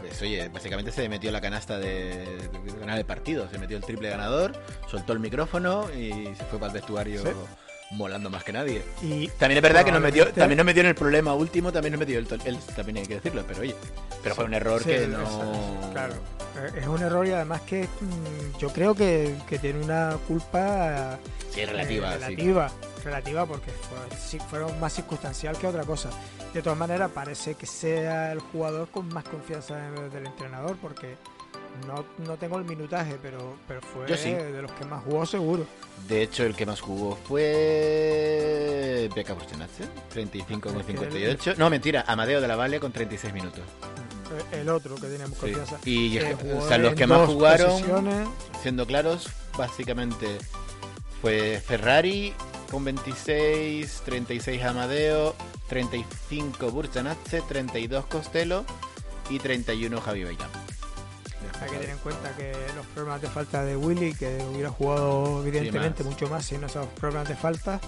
pues oye, básicamente se metió la canasta de, de ganar el partido. Se metió el triple ganador, soltó el micrófono y se fue para el vestuario Sí. molando más que nadie. Y También es verdad que nos metió, también nos metió en el problema último, también nos metió él, él también hay que decirlo, pero oye, pero fue un error Sí, que no. Claro, Eh, es un error y además que mm, yo creo que, que tiene una culpa Sí, es relativa, eh, sí. relativa, relativa porque fue, fueron más circunstancial que otra cosa. De todas maneras, parece que sea el jugador con más confianza de- del entrenador porque no, no tengo el minutaje, pero, pero fue sí. de los que más jugó seguro. De hecho, el que más jugó fue Beca Burchenache, 35 con Es que 58. No, mentira, Amadeo de la Valle con 36 minutos. Eh, El otro que tenemos Sí. confianza. Y que o sea, los que más jugaron, posiciones. siendo claros, básicamente fue Ferrari con 26, 36 Amadeo, 35 Burchanache, 32 Costello y 31 Javi Beirán. Hay que tener en cuenta que los problemas de falta de Willy, que hubiera jugado evidentemente más. mucho más sin esos problemas de falta.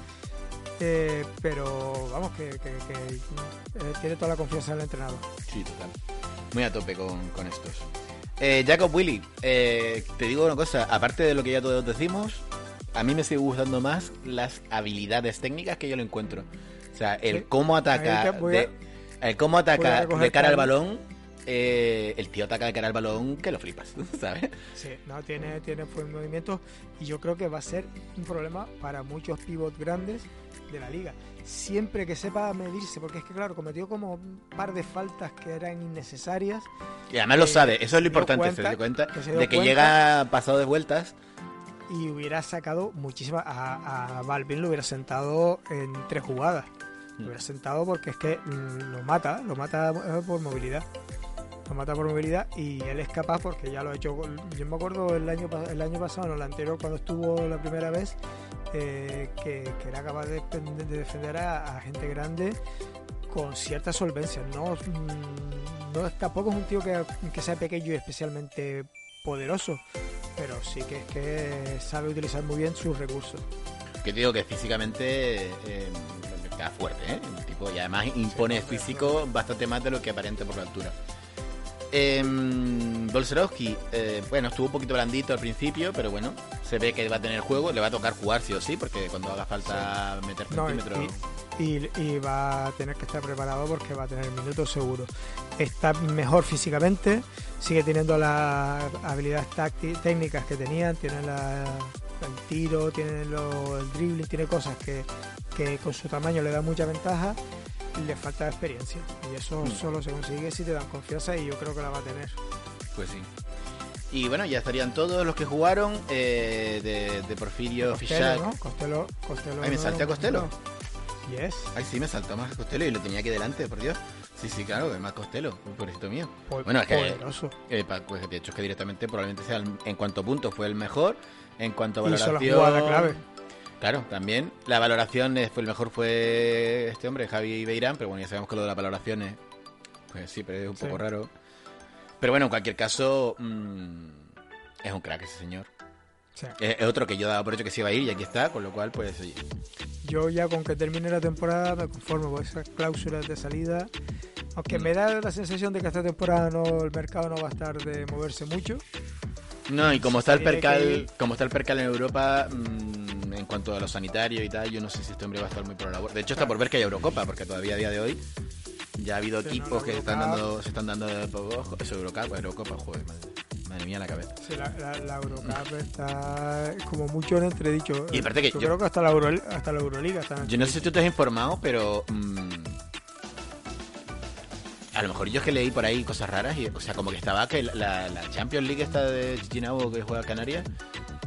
Eh, pero vamos, que, que- que, eh, tiene toda la confianza del entrenador. Sí, total. Muy a tope con, con estos. Eh, Jacob Willy, eh, te digo una cosa, aparte de lo que ya todos decimos, a mí me sigue gustando más las habilidades técnicas que yo lo encuentro. O sea, el Sí. cómo ataca, a- de, el cómo ataca de cara al balón, eh, el tío ataca de cara al balón que lo flipas, ¿sabes? Sí, no, tiene, tiene buen movimiento y yo creo que va a ser un problema para muchos pivots grandes de la liga. Siempre que sepa medirse, porque es que claro, cometió como un par de faltas que eran innecesarias Y además lo Eh, sabe, eso es lo importante, cuenta- se dio cuenta que se dio de que cuenta- llega pasado de vueltas. Y hubiera sacado muchísimas. A, a Balvin lo hubiera sentado en tres jugadas. Lo hubiera sentado porque es que mm, lo mata, lo mata eh, por movilidad. Lo mata por movilidad y él es capaz porque ya lo ha hecho. Yo me acuerdo el año, el año pasado, no, el anterior, cuando estuvo la primera vez, eh, que, que era capaz de, de defender a, a gente grande con cierta solvencia. No, mm, no tampoco es un tío que, que sea pequeño y especialmente poderoso, pero sí que es que sabe utilizar muy bien sus recursos. Que digo que físicamente eh, está fuerte, ¿eh? El tipo, y además impone no, físico bastante más de lo que aparente por la altura. Eh, Bolserowski, eh, bueno, estuvo un poquito blandito al principio, pero bueno, se ve que va a tener juego, le va a tocar jugar sí o sí, porque cuando haga falta meter y, centímetros... y- y va a tener que estar preparado porque va a tener minutos seguro. Está mejor físicamente, sigue teniendo las habilidades técnicas que tenían, tiene la- el tiro, tiene lo- el dribbling, tiene cosas que, que con su tamaño le da mucha ventaja. y Le falta experiencia y eso Mm. solo se consigue si te dan confianza y yo creo que la va a tener. Pues sí. Y bueno, ya estarían todos los que jugaron eh, de, de Porfirio Costello, Fichac. ¿no? Costello, Costello me no- salté a Costello. no. Yes. Ay, sí, me saltó más Costello y lo tenía aquí delante, por Dios. Sí, sí, claro, es más Costello, un pobrecito mío. Bueno, es que-. Eh, pues de hecho es que directamente probablemente sea el- en cuanto a puntos fue el mejor, en cuanto a Hizo la valoración. jugada clave. Claro, también la valoración fue el mejor fue este hombre, Javi Beirán, pero bueno, ya sabemos que lo de las valoraciones, pues sí, pero es un Sí. poco raro. Pero bueno, en cualquier caso, mm, es un crack ese señor. Sí. Es, otro que yo daba por hecho que se iba a ir y aquí está, con lo cual, pues, oye, Yo ya con que termine la temporada me conformo con esas cláusulas de salida. Aunque me da la sensación de que esta temporada no el mercado no va a estar de moverse mucho. No, y como está el que percal, como está el percal en Europa, mm, en cuanto a lo sanitario y tal, yo no sé si este hombre va a estar muy por la labor. De hecho, está por ver que hay Eurocopa, porque todavía a día de hoy ya ha habido equipos no, que se están dando, se están dando de ojo. Eso Eurocopa, Eurocopa, joder, madre, madre mía la cabeza. Sí, la, la, la Eurocup está como mucho en entredicho. Y aparte que yo, yo- creo que hasta la, Euro, hasta la Euroliga está en Yo no sé si tú te has informado, pero mm, a lo mejor yo es que leí por ahí cosas raras y, o sea, como que estaba que la, la Champions League esta de Chichinabo que juega Canarias,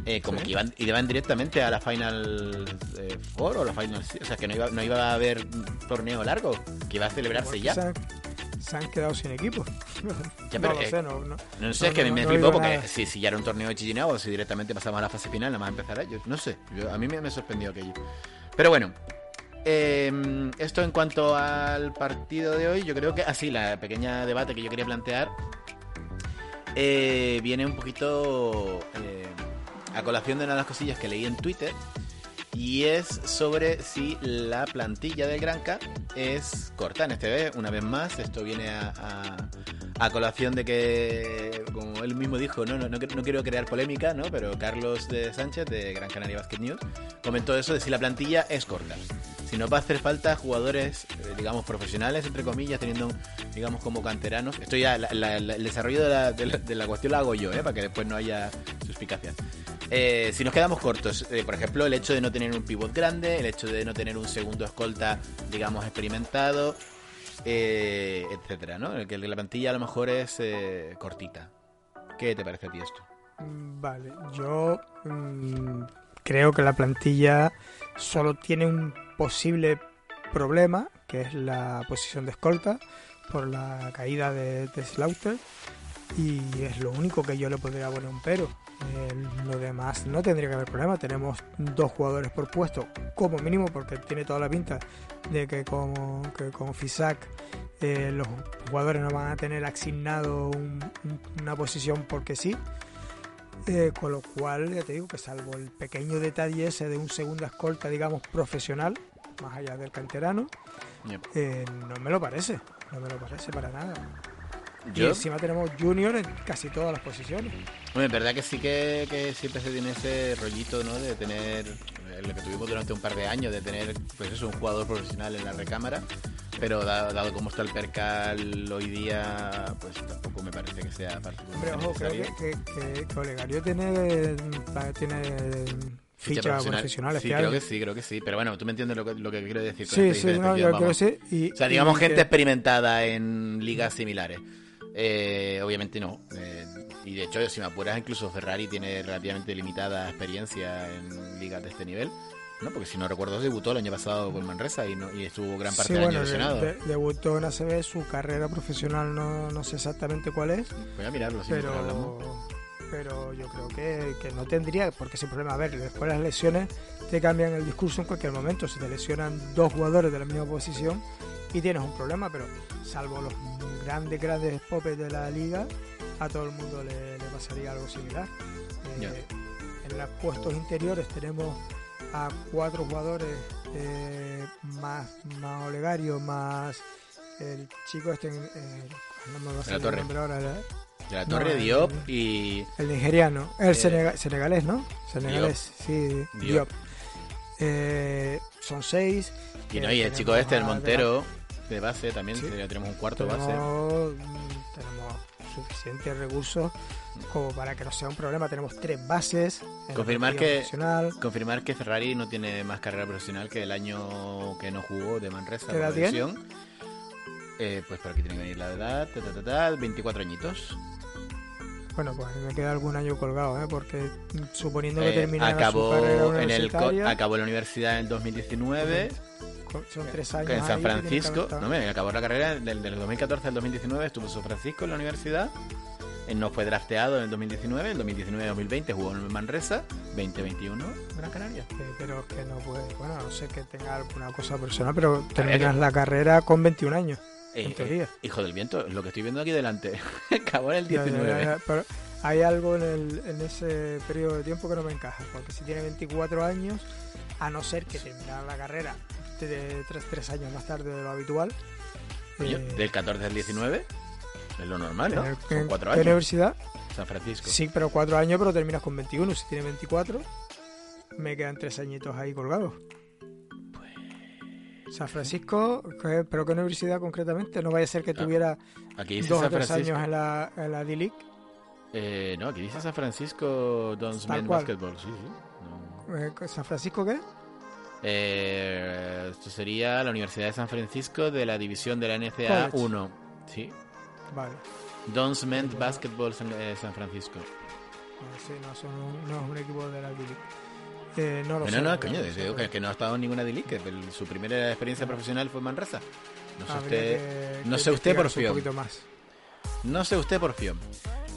eh, como Sí. que iban, iban directamente a la Final eh, Four o la Final o sea, que no iba, no iba a haber torneo largo, que iba a celebrarse ya. Se han quedado sin equipo. Ya, no pero, lo eh, sé, no, no, No sé, No, es que no, me no flipó porque nada. si, si ya era un torneo de Chichinabo, si directamente pasamos a la fase final, nada más empezará, yo no sé, yo- a mí me, me sorprendió aquello. Pero bueno, eh, esto en cuanto al partido de hoy, yo creo que así, la pequeña debate que yo quería plantear eh, viene un poquito eh, a colación de una de las cosillas que leí en Twitter y es sobre si la plantilla del Granca es corta en este vez, una vez más, esto viene a, a- colación de que, como él mismo dijo, no, no, no, quiero crear polémica, ¿no? pero Carlos de Sánchez de Gran Canaria Basket News comentó eso de si la plantilla es corta. Si nos va a hacer falta jugadores, eh, digamos, profesionales, entre comillas, teniendo, digamos, como canteranos. Esto ya, la- la- la- el desarrollo de la, de la- la cuestión lo hago yo, ¿eh? para que después no haya suspicacias. Eh, si nos quedamos cortos, eh, por ejemplo, el hecho de no tener un pivot grande, el hecho de no tener un segundo escolta, digamos, experimentado, eh, etcétera, ¿no? El que la plantilla a lo mejor es cortita. ¿Qué te parece a ti esto? Mm, Vale, yo mm, creo que la plantilla solo tiene un posible problema, que es la posición de escolta, por la caída de, de Slaughter, y es lo único que yo le podría poner un pero. Eh, lo demás no tendría que haber problema, tenemos dos jugadores por puesto, como mínimo, porque tiene toda la pinta de que como, que con Fisac eh, los jugadores no van a tener asignado un- un- una posición porque sí. Eh, con lo cual, ya te digo que salvo el pequeño detalle ese de un segunda escolta, digamos, profesional, más allá del canterano, Yep. no me lo parece, no me lo parece para nada. Y Yo, encima tenemos Junior en casi todas las posiciones. Hombre, en verdad que sí que, que siempre se tiene ese rollito, ¿no? De tener, eh, lo que tuvimos durante un par de años, de tener, pues eso, un jugador profesional en la recámara. Pero da- dado cómo está el percal hoy día, pues tampoco me parece que sea Hombre, particularmente ojo, creo que, que, que Olegario tiene, tiene ficha, profesional, este Sí, creo que sí, creo que sí. Pero bueno, tú me entiendes lo que, lo que quiero decir. con Sí, sí, no, yo creo que sí. Y, O sea, digamos y gente que- experimentada en ligas similares. Eh, obviamente no. Eh, y de hecho, si me apuras, incluso Ferrari tiene relativamente limitada experiencia en ligas de este nivel. ¿no? Porque si no recuerdo, debutó el año pasado con Manresa y, no, y estuvo gran parte Sí, del bueno, año lesionado. de- debutó en ACB, su carrera profesional no, no sé exactamente cuál es, Voy a mirarlo, si pero, pero yo creo que, que no tendría, porque sin problema, a ver, después las lesiones te cambian el discurso en cualquier momento, si te lesionan dos jugadores de la misma posición y tienes un problema, pero salvo los grandes, grandes popes de la liga, a todo el mundo le, le pasaría algo similar. Eh. En los puestos interiores tenemos a cuatro jugadores eh, más, más Olegario, más el chico este, eh, no me va a salir el nombre ahora. De la no, Torre, el- Diop y. el nigeriano, el Eh, senega- senegalés, ¿no? Senegalés, sí, Diop. Diop. Eh, son seis. Y, no, y el chico este, el Montero, de base también. Sí. tenemos un cuarto base. tenemos, mm, tenemos suficientes recursos como para que no sea un problema. Tenemos tres bases. en Confirmar que- profesional. Confirmar que Ferrari no tiene más carrera profesional que el año que no jugó de Manresa ¿Qué edad. Eh, pues por aquí tiene que venir la edad, ta, ta, ta, ta, 24 añitos. Bueno, pues me queda algún año colgado, ¿eh? porque suponiendo que Eh, terminara acabó, su carrera en el, acabó la universidad en el 2019 con- son tres años en San Francisco. No, me acabó la carrera del, del 2014 al 2019, estuvo en San Francisco en la universidad. Él no fue drafteado en el 2019, en el 2019-2020 jugó en Manresa, 2021 Gran Canaria. Eh, pero es que no puede, bueno, no sé que tenga alguna cosa personal, pero terminas la carrera con 21 años, en Eh, teoría. eh, hijo del viento, lo que estoy viendo aquí delante. acabó en el Ya, ya, 19. ya, ya, pero hay algo en, el- en ese periodo de tiempo que no me encaja, porque si tiene 24 años, a no ser que terminara la carrera de tres, tres años más tarde de lo habitual. Eh, del 14 al 19 es lo normal, ¿no? en- Son en- cuatro ¿qué años. universidad? San Francisco. Sí, pero cuatro años, pero terminas con 21. Si tiene 24, me quedan tres añitos ahí colgados. San Francisco, ¿qué- ¿pero qué universidad concretamente? No vaya a ser que Ah, tuviera Aquí dice dos o tres años en la, en la D-League. Eh, no, aquí dice San Francisco Dons Men. Basketball. Sí, sí. No. Eh, ¿San Francisco qué? Eh, esto sería la Universidad de San Francisco de la división de la NCAA College. 1. Sí. Vale. Dons Men Basketball San, eh, San Francisco. Sí, no, son un- no es un equipo de la D-League. Eh, no lo No, sé. no, no, coño, digo que, que no ha estado en ninguna D-League, que el- su primera experiencia profesional fue en Manresa. No sé usted, que- no que sé usted por eso un poquito más. no sé usted por fión.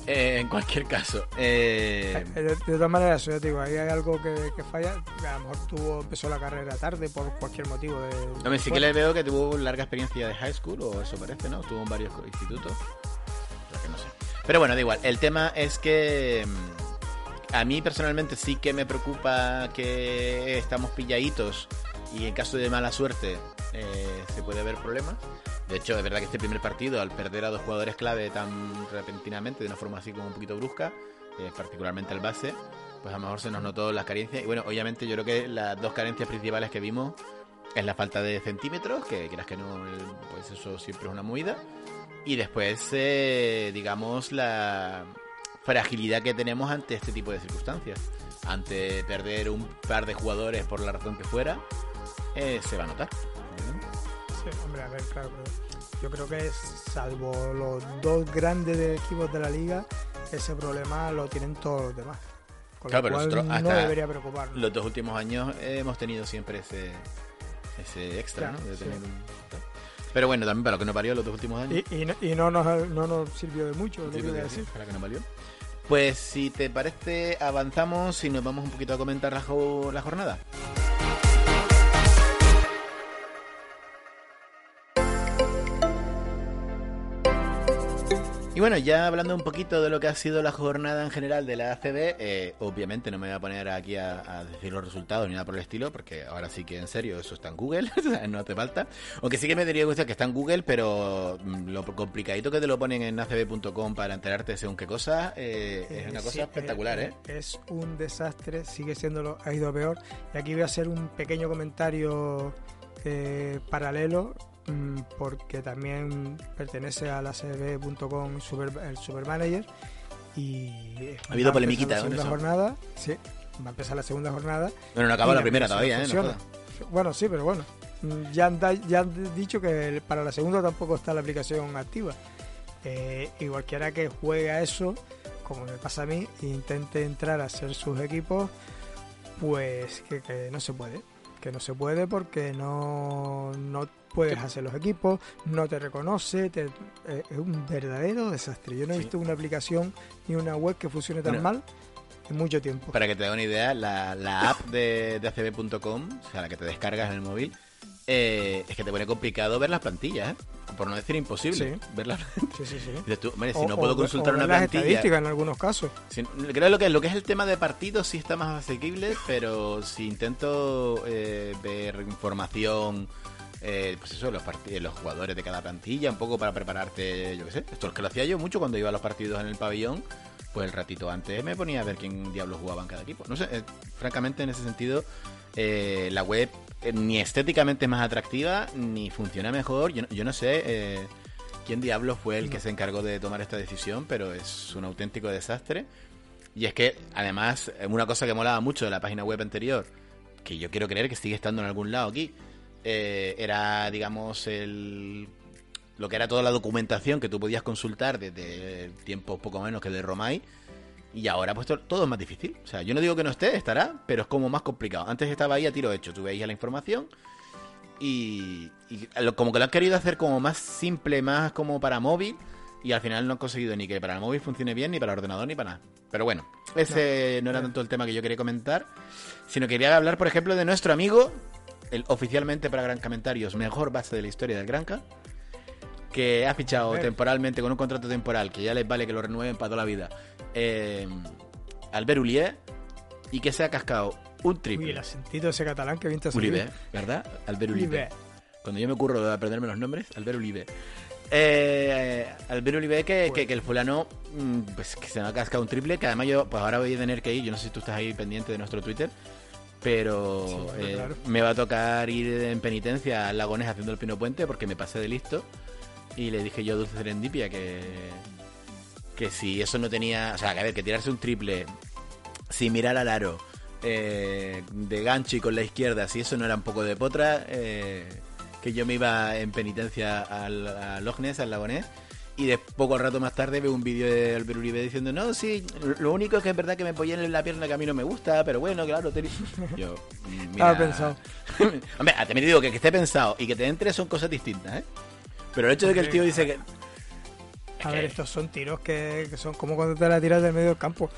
Eh, en cualquier caso, eh, Eh, De, de todas maneras, yo te digo, ahí hay algo que, que falla. A lo mejor tuvo, empezó la carrera tarde por cualquier motivo. De, Hombre, sí que le veo que tuvo larga experiencia de high school, o eso parece, ¿no? Estuvo en varios institutos. Pero que no sé. Pero bueno, da igual. El tema es que mm, a mí personalmente sí que me preocupa que estamos pilladitos y en caso de mala suerte eh, se puede haber problemas. De hecho, es verdad que este primer partido, al perder a dos jugadores clave tan repentinamente, de una forma así como un poquito brusca, eh, particularmente el base, pues a lo mejor se nos notó las carencias. Y bueno, obviamente yo creo que las dos carencias principales que vimos es la falta de centímetros, que quieras que no, pues eso siempre es una movida. Y después, eh, digamos, la fragilidad que tenemos ante este tipo de circunstancias. Ante perder un par de jugadores por la razón que fuera, eh, se va a notar. Sí, hombre, a ver, claro, pero yo creo que salvo los dos grandes de equipos de la liga, ese problema lo tienen todos los demás. Con Claro, lo pero nosotros no debería preocuparnos. Los dos últimos años hemos tenido siempre ese, ese extra, Claro, ¿no? De sí. tener un- Pero bueno, también para lo que nos valió los dos últimos años. Y, y no, y no nos, no nos sirvió de mucho, lo que decir. para que nos valió. Pues si te parece, avanzamos y nos vamos un poquito a comentar la, la jornada. Bueno, ya hablando un poquito de lo que ha sido la jornada en general de la ACB, eh, obviamente no me voy a poner aquí a, a decir los resultados ni nada por el estilo, porque ahora sí que en serio eso está en Google, no hace falta. Aunque sí que me diría que está en Google, pero mm, lo complicadito que te lo ponen en acb.com para enterarte según qué cosa, eh, es una Eh, cosa sí, espectacular, eh, ¿eh? Es un desastre, sigue siendo lo ha ido peor. Y aquí voy a hacer un pequeño comentario eh, paralelo, porque también pertenece a la CB.com super, el Supermanager. Y Ha habido polemiquita la segunda jornada. Sí, va a empezar la segunda jornada. Bueno, no acaba la primera todavía, ¿eh? No. Bueno, sí, pero bueno. Mm, Ya han, da- ya han dicho que para la segunda tampoco está la aplicación activa. Eh, y cualquiera que juegue a eso, como me pasa a mí, e intente entrar a hacer sus equipos, pues que, que no se puede. Que no se puede porque no, no puedes hacer los equipos, no te reconoce, te- eh, es un verdadero desastre. Yo no he Sí. visto una aplicación ni una web que funcione tan mal en mucho tiempo. Para que te dé una idea, la, la app de, de acb.com, o sea, la que te descargas en el móvil, eh, es que te pone complicado ver las plantillas, ¿eh? por no decir imposible. Sí. Ver las Sí, sí, tú, si O- no puedo consultar o una las plantilla. estadísticas en algunos casos. si- creo lo que lo que es el tema de partidos sí está más asequible, pero si intento eh, ver información, eh, pues eso, los, los jugadores de cada plantilla, un poco para prepararte, yo qué sé. Esto es que lo hacía yo mucho cuando iba a los partidos en el pabellón. Pues el ratito antes me ponía a ver quién diablos jugaba en cada equipo. No sé, eh, francamente en ese sentido, eh, la web ni estéticamente es más atractiva, ni funciona mejor. Yo, yo no sé quién diablos fue el que se encargó de tomar esta decisión, pero es un auténtico desastre. Y es que, además, una cosa que molaba mucho de la página web anterior, que yo quiero creer que sigue estando en algún lado aquí, eh, era, digamos, el lo que era toda la documentación que tú podías consultar desde tiempos poco menos que de Romay. Y ahora pues to- todo es más difícil. O sea, yo no digo que no esté, estará, pero es como más complicado. Antes estaba ahí a tiro hecho, tú veías la información y, y lo- como que lo han querido hacer como más simple, más como para móvil. Y al final no han conseguido ni que para el móvil funcione bien, ni para el ordenador, ni para nada. Pero bueno, ese no, era tanto el tema que yo quería comentar, sino quería hablar, por ejemplo, de nuestro amigo, el oficialmente para Gran Comentarios, mejor base de la historia del Granca, que ha fichado temporalmente con un contrato temporal que ya les vale que lo renueven para toda la vida, eh, Albert Ulié, y que se ha cascado un Uy, triple. el acentito ese catalán que Ulibe, salido. ¿verdad? Albert Ulibe. Ulibe. Cuando yo me ocurro de aprenderme los nombres, Albert Ulibe. Eh, Albert Ulibe que, que, que el fulano mm, pues que se me ha cascado un triple que además yo pues ahora voy a tener que ir yo no sé si tú estás ahí pendiente de nuestro Twitter pero Sí, eh, claro. me va a tocar ir en penitencia al Lagonés haciendo el Pino Puente porque me pasé de listo y le dije yo a Dulce Serendipia que que si eso no tenía o sea que a ver que tirarse un triple sin mirar al aro eh, de gancho y con la izquierda, si eso no era un poco de potra, eh, que yo me iba en penitencia al, a al lagonés, y de poco rato más tarde veo un vídeo de Albert Uribe diciendo, no, sí, lo único es que es verdad que me apoyé en la pierna que a mí no me gusta, pero bueno, claro, te... yo... mm, Estaba pensado. Hombre, te me digo que, que esté pensado y que te entre son cosas distintas, ¿eh? Pero el hecho de que el tío dice que... A ver, estos son tiros que, que son como cuando te la tiras del medio del campo.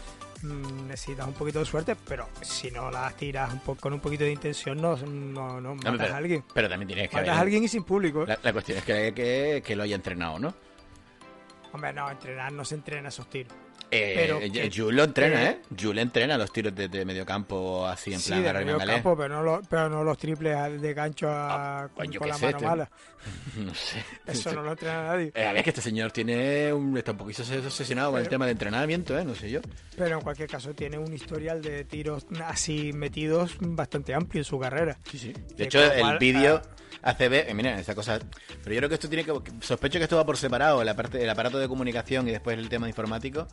Mm, necesitas un poquito de suerte, pero si no las tiras un po- con un poquito de intención, no, no, no matas pero, a alguien. pero también tienes que... Matas haber- a alguien y sin público. ¿eh? la, la cuestión es que, que, que lo haya entrenado, ¿no? Hombre, no, entrenar no se entrena esos tiros. Eh, Pero que- Jules lo entrena, ¿eh? Jules entrena los tiros de, de medio campo así en sí, plan de medio campo, pero no, los, pero no los triples de gancho a- Ah, con, yo con la sé, mano mala. No sé. Eso no lo entrena nadie. Eh, a ver, que este señor tiene un, está un poquito obsesionado con el tema de entrenamiento, ¿eh? No sé yo. Pero en cualquier caso tiene un historial de tiros así metidos bastante amplio en su carrera. Sí, sí. De hecho, el vídeo ah, ACB, eh, mira, esa cosa. Pero yo creo que esto tiene que. Sospecho que esto va por separado, la parte, el aparato de comunicación y después el tema informático.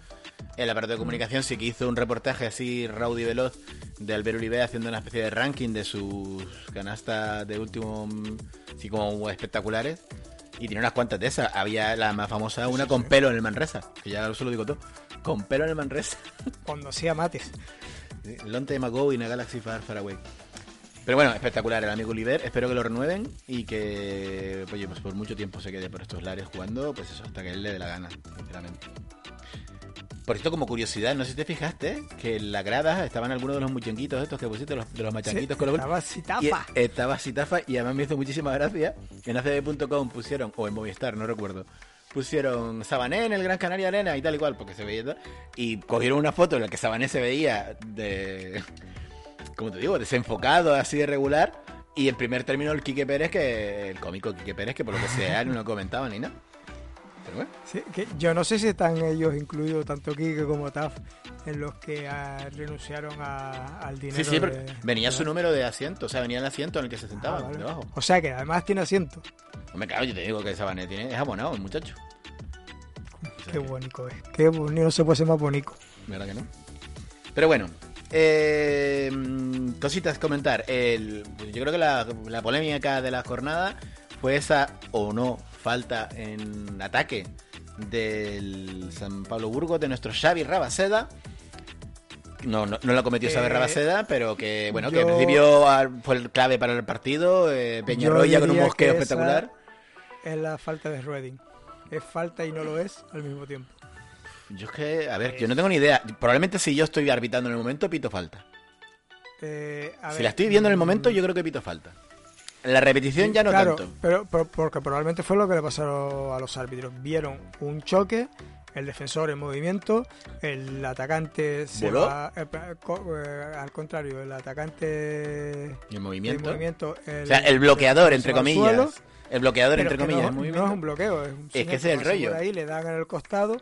El aparato de comunicación sí que hizo un reportaje así raudo y veloz de Albert Uribe haciendo una especie de ranking de sus canastas de último, mm, así como espectaculares. Y tiene unas cuantas de esas. Había la más famosa, una con pelo en el Manresa, que ya eso lo digo todo. Con pelo en el Manresa. Cuando hacía mates. Lonte Mago y una Galaxy Far Far Away. Pero bueno, espectacular el amigo Oliver. Espero que lo renueven y que oye, pues por mucho tiempo se quede por estos lares jugando, pues eso, hasta que él le dé la gana, sinceramente. Por esto, como curiosidad, no sé si te fijaste que en la grada estaban algunos de los muchonguitos estos que pusiste, los, de los machanquitos con los estaba y tapa. estaba Sitafa y además me hizo muchísima gracia. En acb.com pusieron, o en Movistar, no recuerdo, pusieron Sabané en el Gran Canaria Arena y tal y cual, porque se veía. todo, Y cogieron una foto en la que Sabané se veía de. ¿Cómo te digo? Desenfocado, así de regular. Y en primer término el Quique Pérez, que el cómico Quique Pérez, que por lo que sea no lo comentaba ni nada. Pero bueno. Sí, que yo no sé si están ellos incluidos, tanto Kike como Taf, en los que ah, renunciaron a- al dinero. Sí, sí, de- venía de- su número de asiento, o sea, venía el asiento en el que se Ah, sentaban vale. debajo. O sea que además tiene asiento. Hombre, claro, yo te digo que Sabané tiene, es abonado, el muchacho. O sea Qué que- bonito es. Qué bonito, no se puede ser más bonito. ¿Verdad que no? Pero bueno, eh, cositas comentar. El, yo creo que la, la polémica de la jornada fue esa o no falta en ataque del San Pablo Burgos de nuestro Xavi Rabaseda. No, no, no lo cometió Xavi Eh, Rabaseda, pero que bueno, que en principio ah, fue el clave para el partido. Eh, Peñarroya con un mosqueo espectacular. Es la falta de Redding. Es falta y no lo es al mismo tiempo. Yo es que, a ver, yo no tengo ni idea. Probablemente si yo estoy arbitrando en el momento, pito falta. Eh, a Si ver, la estoy viendo en el momento, mm, yo creo que pito falta. En la repetición Sí, ya no claro, tanto. Pero, pero- porque probablemente fue lo que le pasaron a los árbitros. Vieron un choque, el defensor en movimiento, el atacante se va. eh, co- eh, al contrario, el atacante Y el en movimiento. movimiento. o sea, el bloqueador, entre comillas. suelo, el bloqueador, pero entre es que comillas, no, el es un bloqueo, es un que señor ese es el rollo. Ahí le dan en el costado.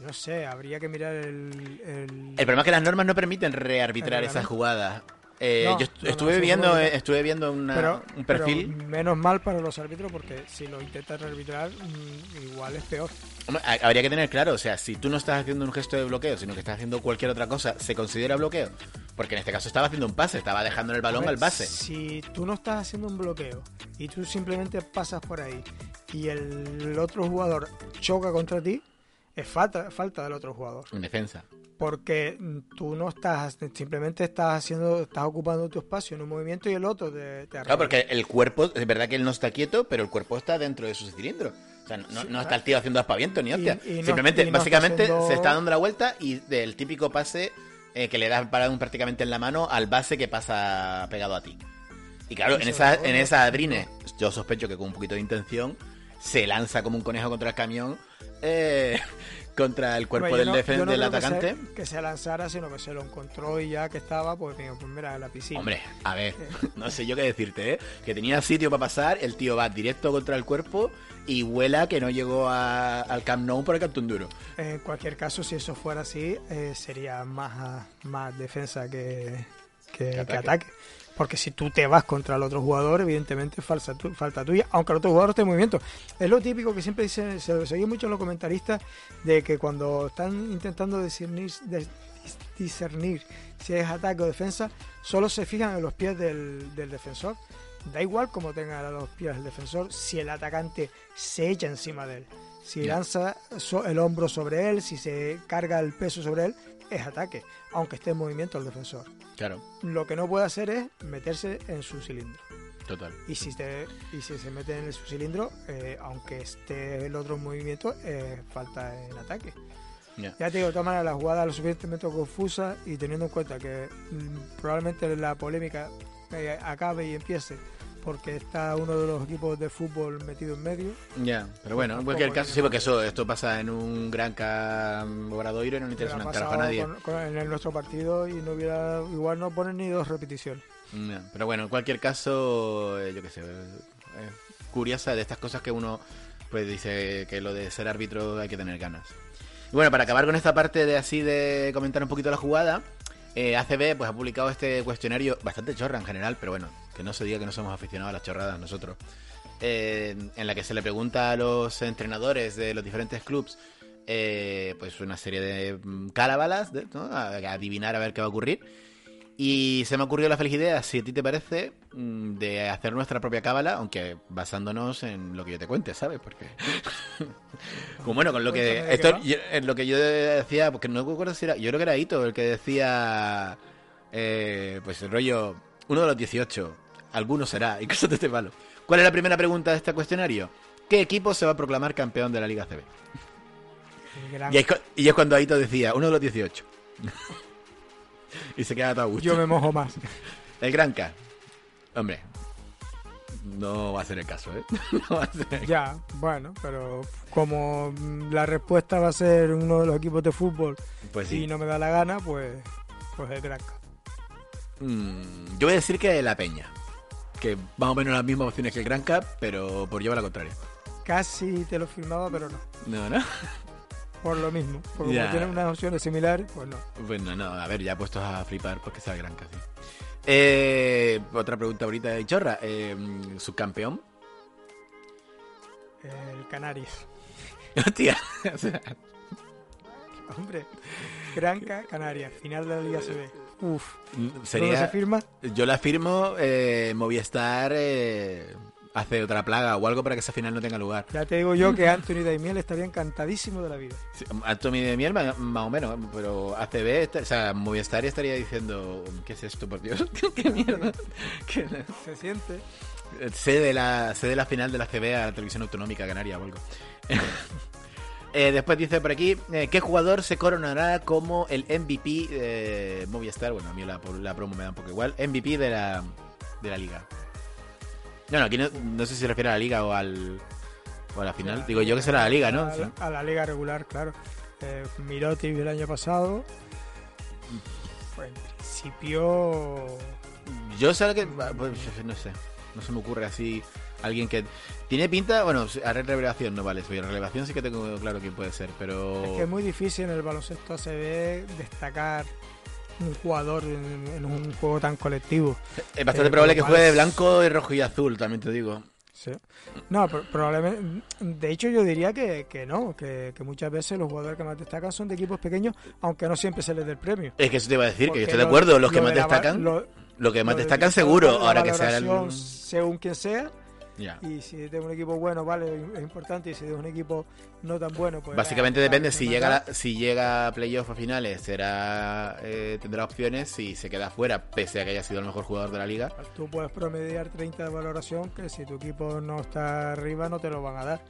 No sé, habría que mirar el. el- El problema es que las normas no permiten rearbitrar esas jugadas. Eh, No, yo est- no, no, estuve viendo, eh, estuve viendo una- pero, un pero perfil. menos mal para los árbitros porque si lo intentan arbitrar, mm, igual es peor. Hombre, habría que tener claro, o sea, si tú no estás haciendo un gesto de bloqueo, sino que estás haciendo cualquier otra cosa, ¿se considera bloqueo? Porque en este caso estaba haciendo un pase, estaba dejando el balón al base. Si tú no estás haciendo un bloqueo y tú simplemente pasas por ahí y el otro jugador choca contra ti, es falta, falta del otro jugador. En defensa. Porque tú no estás, simplemente estás haciendo, estás ocupando tu espacio en un movimiento y el otro te, te Claro, porque el cuerpo, es verdad que él no está quieto, pero el cuerpo está dentro de su cilindro. O sea, no, no está el tío haciendo aspavientos ni hostia. y Simplemente, está básicamente, haciendo- se está dando la vuelta y del típico pase eh, que le das parado prácticamente en la mano al base que pasa pegado a ti. Y claro, Y en esa, en esa adrine, yo sospecho que con un poquito de intención, se lanza como un conejo contra el camión eh, contra el cuerpo Hombre, del, no- defen- yo no del creo que se- atacante. Que se, lanzara, sino que se lo encontró y ya que estaba, pues, digo, pues mira, la piscina. Hombre, a ver, no sé yo qué decirte, ¿eh? Que tenía sitio para pasar, el tío va directo contra el cuerpo y vuela que no llegó a- al Camp Nou por el cantón duro. En cualquier caso, si eso fuera así, eh, sería más, más defensa que, que- que ataque. ataque. Porque si tú te vas contra el otro jugador, evidentemente falta, tu- falta tuya, aunque el otro jugador esté en movimiento. Es lo típico que siempre dicen, se lo seguí mucho en los comentaristas, de que cuando están intentando discernir, de- discernir si es ataque o defensa, solo se fijan en los pies del, del defensor. Da igual cómo tenga los pies el defensor, si el atacante se echa encima de él. Si lanza so- el hombro sobre él, si se carga el peso sobre él, es ataque, aunque esté en movimiento el defensor. Claro, Lo que no puede hacer es meterse en su cilindro. total. Y si, te- y si se mete en su cilindro, eh, aunque esté el otro en movimiento, eh, falta en ataque. Ya. Ya te digo, de todas maneras, la jugada lo suficientemente confusa y teniendo en cuenta que mm, probablemente la polémica eh, acabe y empiece porque está uno de los equipos de fútbol metido en medio. Ya, pero bueno, en cualquier caso, sí, porque eso, esto pasa en un gran obradoiro y no le interesa ha un carajo a nadie. con- con- en nuestro partido y no hubiera igual no ponen ni dos repeticiones. Pero bueno, en cualquier caso, eh, yo qué sé, eh, eh, curiosa de estas cosas que uno pues dice que lo de ser árbitro hay que tener ganas. Y bueno, para acabar con esta parte de así de comentar un poquito la jugada, eh, ACB pues ha publicado este cuestionario bastante chorra en general, pero bueno, que no se diga que no somos aficionados a las chorradas nosotros. eh, en la que se le pregunta a los entrenadores de los diferentes clubs eh, pues una serie de mm, cábalas, de- ¿no? a, a adivinar a ver qué va a ocurrir. Y se me ha ocurrido la feliz idea, si a ti te parece, mm, de hacer nuestra propia cábala, aunque basándonos en lo que yo te cuente, ¿sabes? Porque. Como bueno, con lo que. Esto, en lo que yo decía, porque no me acuerdo si era. Yo creo que era Ito el que decía. eh, pues el rollo. Uno de los 18. Alguno será, y cosas de este palo. ¿Cuál es la primera pregunta de este cuestionario? ¿Qué equipo se va a proclamar campeón de la Liga CB? Gran- Y es, y es cuando Aito decía, uno de los 18. y se queda todo a gusto. Yo me mojo más. El Gran K. Hombre. no va a ser el caso, ¿eh? No va a ser el Ya, bueno, pero como la respuesta va a ser uno de los equipos de fútbol Pues y no me da la gana, pues, pues el Granca. Mm, yo voy a decir que la Peña. Que más o menos las mismas opciones que el Gran Cup, pero por llevar la contraria. Casi te lo firmaba, pero no. No, ¿no? Por lo mismo. Porque Ya. como tienen unas opciones similares, pues no. Bueno, no, a ver, ya puestos a flipar, pues que sea el Gran Cup, sí. Eh, otra pregunta ahorita de Chorra. Eh, ¿Subcampeón? El Canarias. Hostia. Hombre, Granca, Canarias, final de la Liga CB. Uf. ¿Dónde se sería... firma? Yo la firmo, eh, Movistar eh, hace otra plaga o algo para que esa final no tenga lugar. Ya te digo yo que Anthony Daimiel estaría encantadísimo de la vida. Sí, Anthony de Miel más, más o menos, pero ACB, está- o sea, Movistar estaría diciendo, ¿qué es esto, por Dios? ¿Qué mierda? ¿Qué- Se siente. Sé de la, sé de la final de la CB a la televisión autonómica canaria o algo. Eh, después dice por aquí, eh, ¿qué jugador se coronará como el MVP de Movistar? Bueno, a mí la, la promo me da un poco igual. MVP de la, de la liga. No, no, aquí no, no sé si se refiere a la liga o al o a la final. Digo yo que será la liga, ¿no? A la, a la liga regular, claro. Eh, Mirotic el año pasado. Pues en principio. Yo sé que. pues, no sé. No se me ocurre así. Alguien que. Tiene pinta. Bueno, a revelación no vale. Soy revelación sí que tengo claro quién puede ser. Pero. Es que es muy difícil en el baloncesto ACB destacar un jugador en, en un juego tan colectivo. Es bastante eh, probable que juegue de blanco, y rojo y azul, también te digo. Sí. No, pro- probablemente. De hecho, yo diría que, que no, que, que muchas veces los jugadores que más destacan son de equipos pequeños, aunque no siempre se les dé el premio. Es que eso te iba a decir, que yo estoy de acuerdo. Los que más de destacan. lo- Lo que más lo destacan seguro. Ahora que sea el. Según quien sea, Y si es de un equipo bueno, vale, es importante, y si es de un equipo no tan bueno, pues. Básicamente depende si llega la- si llega a playoff o finales será eh, tendrá opciones si se queda fuera pese a que haya sido el mejor jugador de la liga Tú puedes promediar 30 de valoración que si tu equipo no está arriba no te lo van a dar.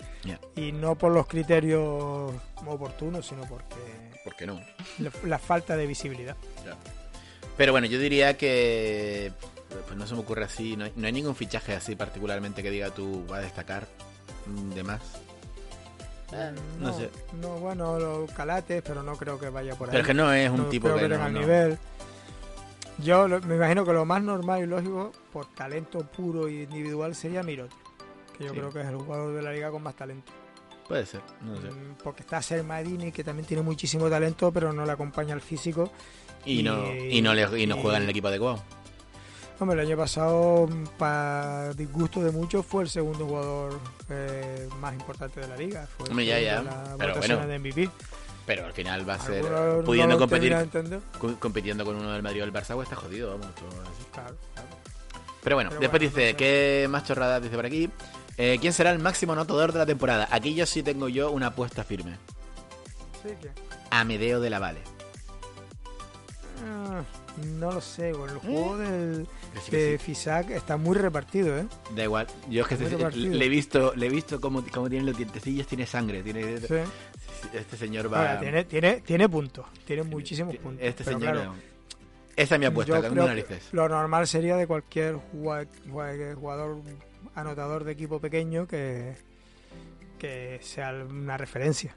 Y no por los criterios oportunos, sino porque ¿por qué no? la, la falta de visibilidad. pero bueno yo diría que pues no se me ocurre así no hay, no hay ningún fichaje así particularmente que diga tú va a destacar de más Mm, no sé. No, bueno, los calates, pero no creo que vaya por ahí. pero es que no es un No tipo creo que, que no, nivel. Yo lo- me imagino que lo más normal y lógico, por talento puro y individual, sería Mirot. Que yo Sí. creo que es el jugador de la liga con más talento. puede ser no sé Mm, Porque está Sermadini, que también tiene muchísimo talento, pero no le acompaña el físico. y, no y no le y no juega en el equipo adecuado Hombre, el año pasado, para disgusto de muchos, fue el segundo jugador eh, más importante de la liga. Fue Hombre, ya, ya. la Pero bueno, de MVP. pero al final va a ser Algunos pudiendo no competir compitiendo con uno del Madrid o del Barça pues está jodido vamos. Claro, claro. Pero bueno, Pero después bueno, dice, no sé. ¿qué más chorradas dice por aquí? Eh, ¿Quién será el máximo anotador de la temporada? Aquí yo sí tengo yo una apuesta firme. Sí, que- Amedeo de la Vale. Ah, no lo sé, con el juego del, Que sí, que de sí. Fisac está muy repartido, ¿eh? Da igual. Yo es que este- le he visto, le he visto cómo, cómo tiene los dientecillos, tiene sangre, tiene Sí. este señor va Ahora, tiene, tiene, tiene puntos, tiene muchísimos puntos. Este señor claro, Esa es mi apuesta, yo con creo que narices. lo normal sería de cualquier jugador anotador de equipo pequeño que, que sea una referencia.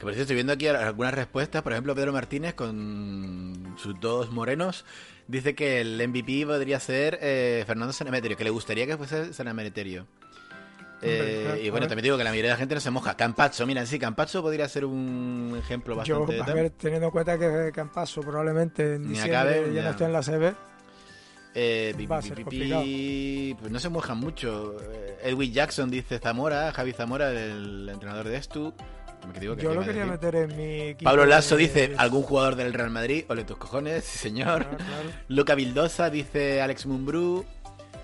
Que por cierto, estoy viendo aquí algunas respuestas. Por ejemplo, Pedro Martínez, con sus dos morenos, dice que el MVP podría ser eh, Fernando Sanemeterio, que le gustaría que fuese Sanemeterio. Eh, y a bueno, también digo que la mayoría de la gente no se moja. Campacho, mira, sí, Campacho podría ser un ejemplo Yo, bastante... a tal. ver, teniendo en cuenta que Campaso probablemente en Ni diciembre acabe, ya ya. no esté en la CB, Eh, pi, a pi, pi, pues no se mojan mucho. Eh, Edwin Jackson dice Zamora, Javi Zamora, el entrenador de Estu. Me digo que yo lo quería meter en mi equipo. Pablo Lasso de- dice algún jugador del Real Madrid, ole tus cojones, sí señor. Claro, claro. Luca Vildosa dice Alex Mumbrú.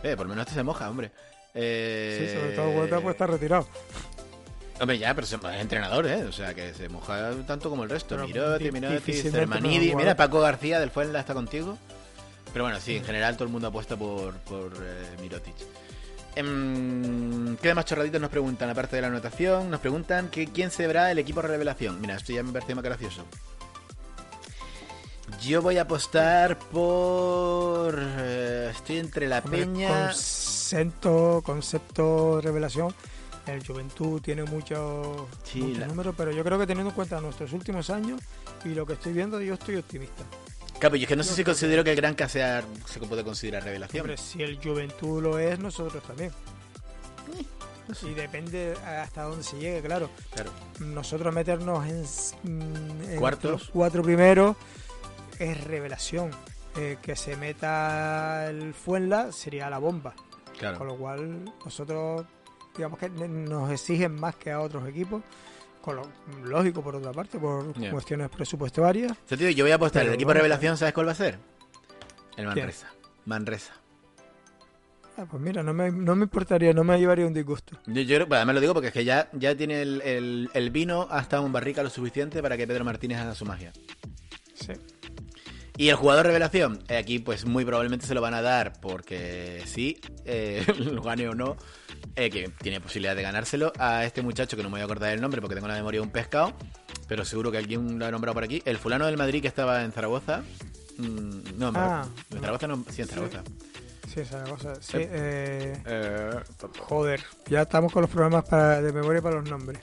Eh, por lo menos este se moja, hombre. Eh, Sí, sobre todo Huerta pues está retirado. Hombre, ya, pero es entrenador, ¿eh? O sea, que se moja tanto como el resto. Miroti, Miroti, Cermanidi. Mira, Paco García del Fuenla está contigo. Pero bueno, sí, en general todo el mundo apuesta por, por eh, Mirotic. Em, ¿Qué demás chorraditos nos preguntan? Aparte de la anotación, nos preguntan que quién será el equipo revelación. Mira, esto ya me parece más gracioso. Yo voy a apostar por. eh, estoy entre la Hombre, Peña. con concepto, concepto revelación, el Juventud tiene muchos Sí, muchos la- números, pero yo creo que teniendo en cuenta nuestros últimos años y lo que estoy viendo, yo estoy optimista. Claro, yo es que no sé si considero que el Granca sea, se puede considerar revelación. Hombre, si el Juventud lo es, nosotros también. Y depende hasta dónde se llegue, claro. Claro. Nosotros meternos en, mm, en Cuartos. los cuatro primeros es revelación. Eh, que se meta el Fuenla sería la bomba. Con lo cual nosotros, digamos que nos exigen más que a otros equipos. Con lo lógico, por otra parte, por cuestiones presupuestarias. Sentido, yo voy a apostar. Pero el equipo bueno, revelación, ¿sabes cuál va a ser? El Manresa. Manresa. Ah, pues mira, no me, no me importaría, no me llevaría un disgusto. Yo, yo pues además lo digo porque es que ya, ya tiene el, el, el vino hasta un barrica lo suficiente para que Pedro Martínez haga su magia. Sí. Y el jugador revelación, eh, aquí pues muy probablemente se lo van a dar porque sí, eh, lo gane o no, eh, que tiene posibilidad de ganárselo a este muchacho que no me voy a acordar el nombre porque tengo la memoria de un pescado, pero seguro que alguien lo ha nombrado por aquí. El fulano del Madrid que estaba en Zaragoza. mm, no, en Ah, en Zaragoza no, sí, en Zaragoza. Sí. Sí, Eh. eh, Eh, joder, ya estamos con los programas para, de memoria para los nombres.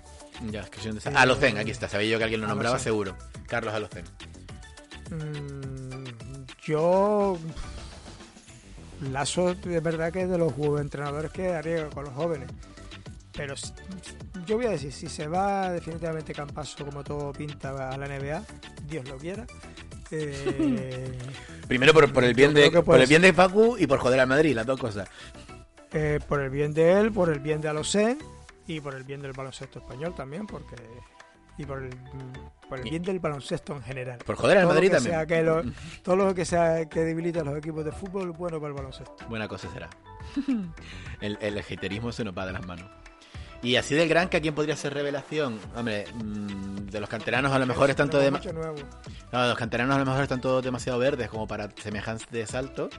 ya, es que soy un Eh, Alocen, aquí está, sabía yo que alguien lo nombraba Alocen. seguro. Carlos Alocen. Mm, yo. Lazo, es verdad que es de los entrenadores que arriesga con los jóvenes. Pero yo voy a decir, si se va definitivamente Campaso como todo pinta a la NBA, Dios lo quiera. eh, Primero por, por el bien de por el bien de Facu y por joder al Madrid, las dos cosas. eh, por el bien de él, por el bien de Alocen y por el bien del baloncesto español también, porque y por el, por el bien del baloncesto en general. Por joder al Madrid que también. sea que lo- todo lo que sea que debilite a los equipos de fútbol, bueno para el baloncesto. Buena cosa será. el, el haterismo se nos va de las manos. Y así del Granca, ¿quién podría ser revelación? Hombre, mm, de los canteranos a lo mejor están todos Tenemos dema- mucho nuevo. no, los canteranos a lo mejor están todos demasiado verdes como para semejante salto.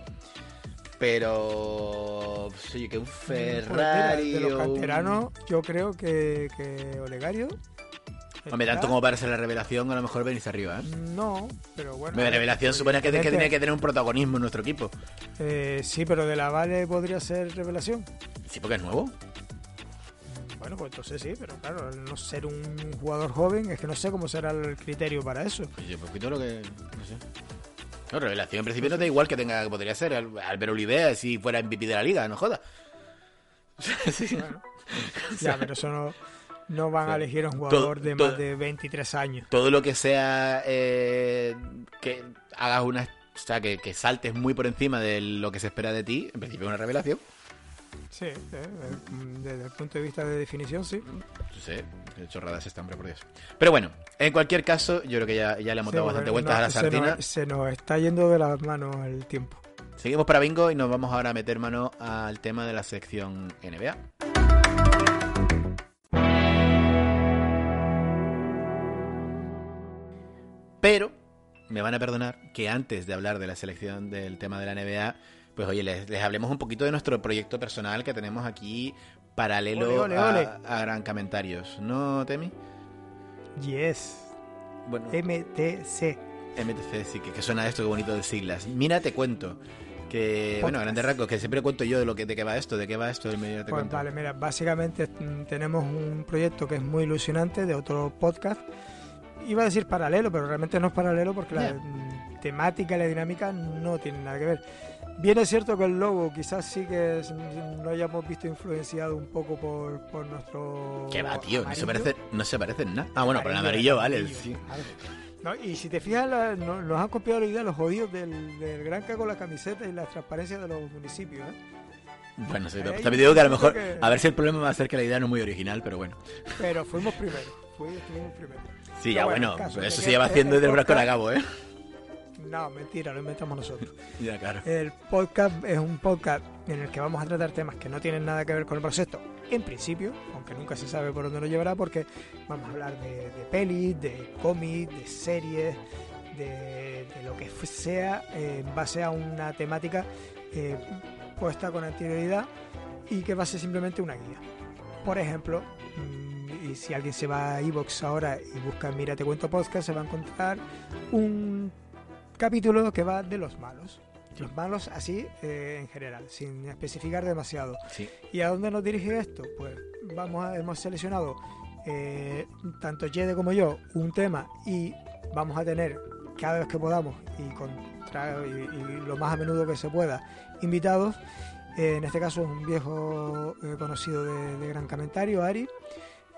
Pero pues, oye, que un Pues Ferrari de los canteranos, yo creo que, que Olegario. Hombre, tanto como para ser la revelación, a lo mejor venís arriba, ¿eh? No, pero bueno. Revelación supone que, que tenía que tener un protagonismo en nuestro equipo. eh, sí, pero de la Vale podría ser revelación. Sí, porque es nuevo. Bueno, pues entonces sí, pero claro, al no ser un jugador joven, es que no sé cómo será el criterio para eso. Oye, poquito lo que. No sé. No, revelación en principio no da igual que tenga, podría ser Al- Álvaro Olivea si fuera MVP de la liga, no joda. Sí. Bueno, ya, pero eso no, no van a elegir a un Todo- jugador de todo- más de 23 años. Todo lo que sea eh, que hagas una. O sea, que, que saltes muy por encima de lo que se espera de ti, en principio es una revelación. Sí, eh, eh, desde el punto de vista de definición, sí. No sé, qué chorrada es esta, hombre, por Dios. Pero bueno, en cualquier caso, yo creo que ya, ya le hemos Sí, dado bastante vueltas a la se sardina. nos- se nos está yendo de las manos el tiempo. Seguimos para Bingo y nos vamos ahora a meter mano al tema de la sección NBA. Pero me van a perdonar que antes de hablar de la selección del tema de la NBA, pues oye, les, les hablemos un poquito de nuestro proyecto personal que tenemos aquí paralelo Ole, ole, a- ole. A, Gran Comentarios. ¿No, Temi? Yes. Bueno, MTC. MTC, sí, que, que suena esto, qué bonito de siglas. Mira, te cuento. Que, bueno, grandes rasgos, que siempre cuento yo de lo que de qué va esto, de qué va esto, del medio te Pues cuento. vale, mira, básicamente mm, tenemos un proyecto que es muy ilusionante de otro podcast. Iba a decir paralelo, pero realmente no es paralelo porque la temática y la dinámica no tienen nada que ver. Bien es cierto que el logo quizás sí que es- lo hayamos visto influenciado un poco por, por nuestro... ¿Qué va, tío? No se, parece, no se parece en nada. Ah, bueno, pero el Amarillo, vale. sí. No, y si te fijas, la- no- nos han copiado la idea los jodidos del, del Granca con la camiseta y la transparencia de los municipios. ¿eh? Bueno, sí, también digo que a lo mejor, que- a ver si el problema va a ser que la idea no es muy original, pero bueno. Pero fuimos primero. Fui- estuvimos primero. Sí, ya bueno, caso eso que se lleva haciendo desde el brazo a cabo, ¿eh? No, mentira, lo inventamos nosotros. Ya, claro. El podcast es un podcast en el que vamos a tratar temas que no tienen nada que ver con el baloncesto, en principio, aunque nunca se sabe por dónde nos llevará, porque vamos a hablar de, de pelis, de cómics, de series, de, de lo que sea, eh, en base a una temática eh, puesta con anterioridad y que va a ser simplemente una guía. Por ejemplo, mm, y si alguien se va a Evox ahora y busca Mira Te Cuento Podcast, se va a encontrar un capítulo que va de los malos. Los malos así eh, en general, sin especificar demasiado. Sí. ¿Y a dónde nos dirige esto? Pues vamos a- hemos seleccionado eh, tanto Jede como yo un tema y vamos a tener cada vez que podamos y, contra- y- y lo más a menudo que se pueda invitados. Eh, en este caso un viejo conocido de, de Gran Comentario, Ari,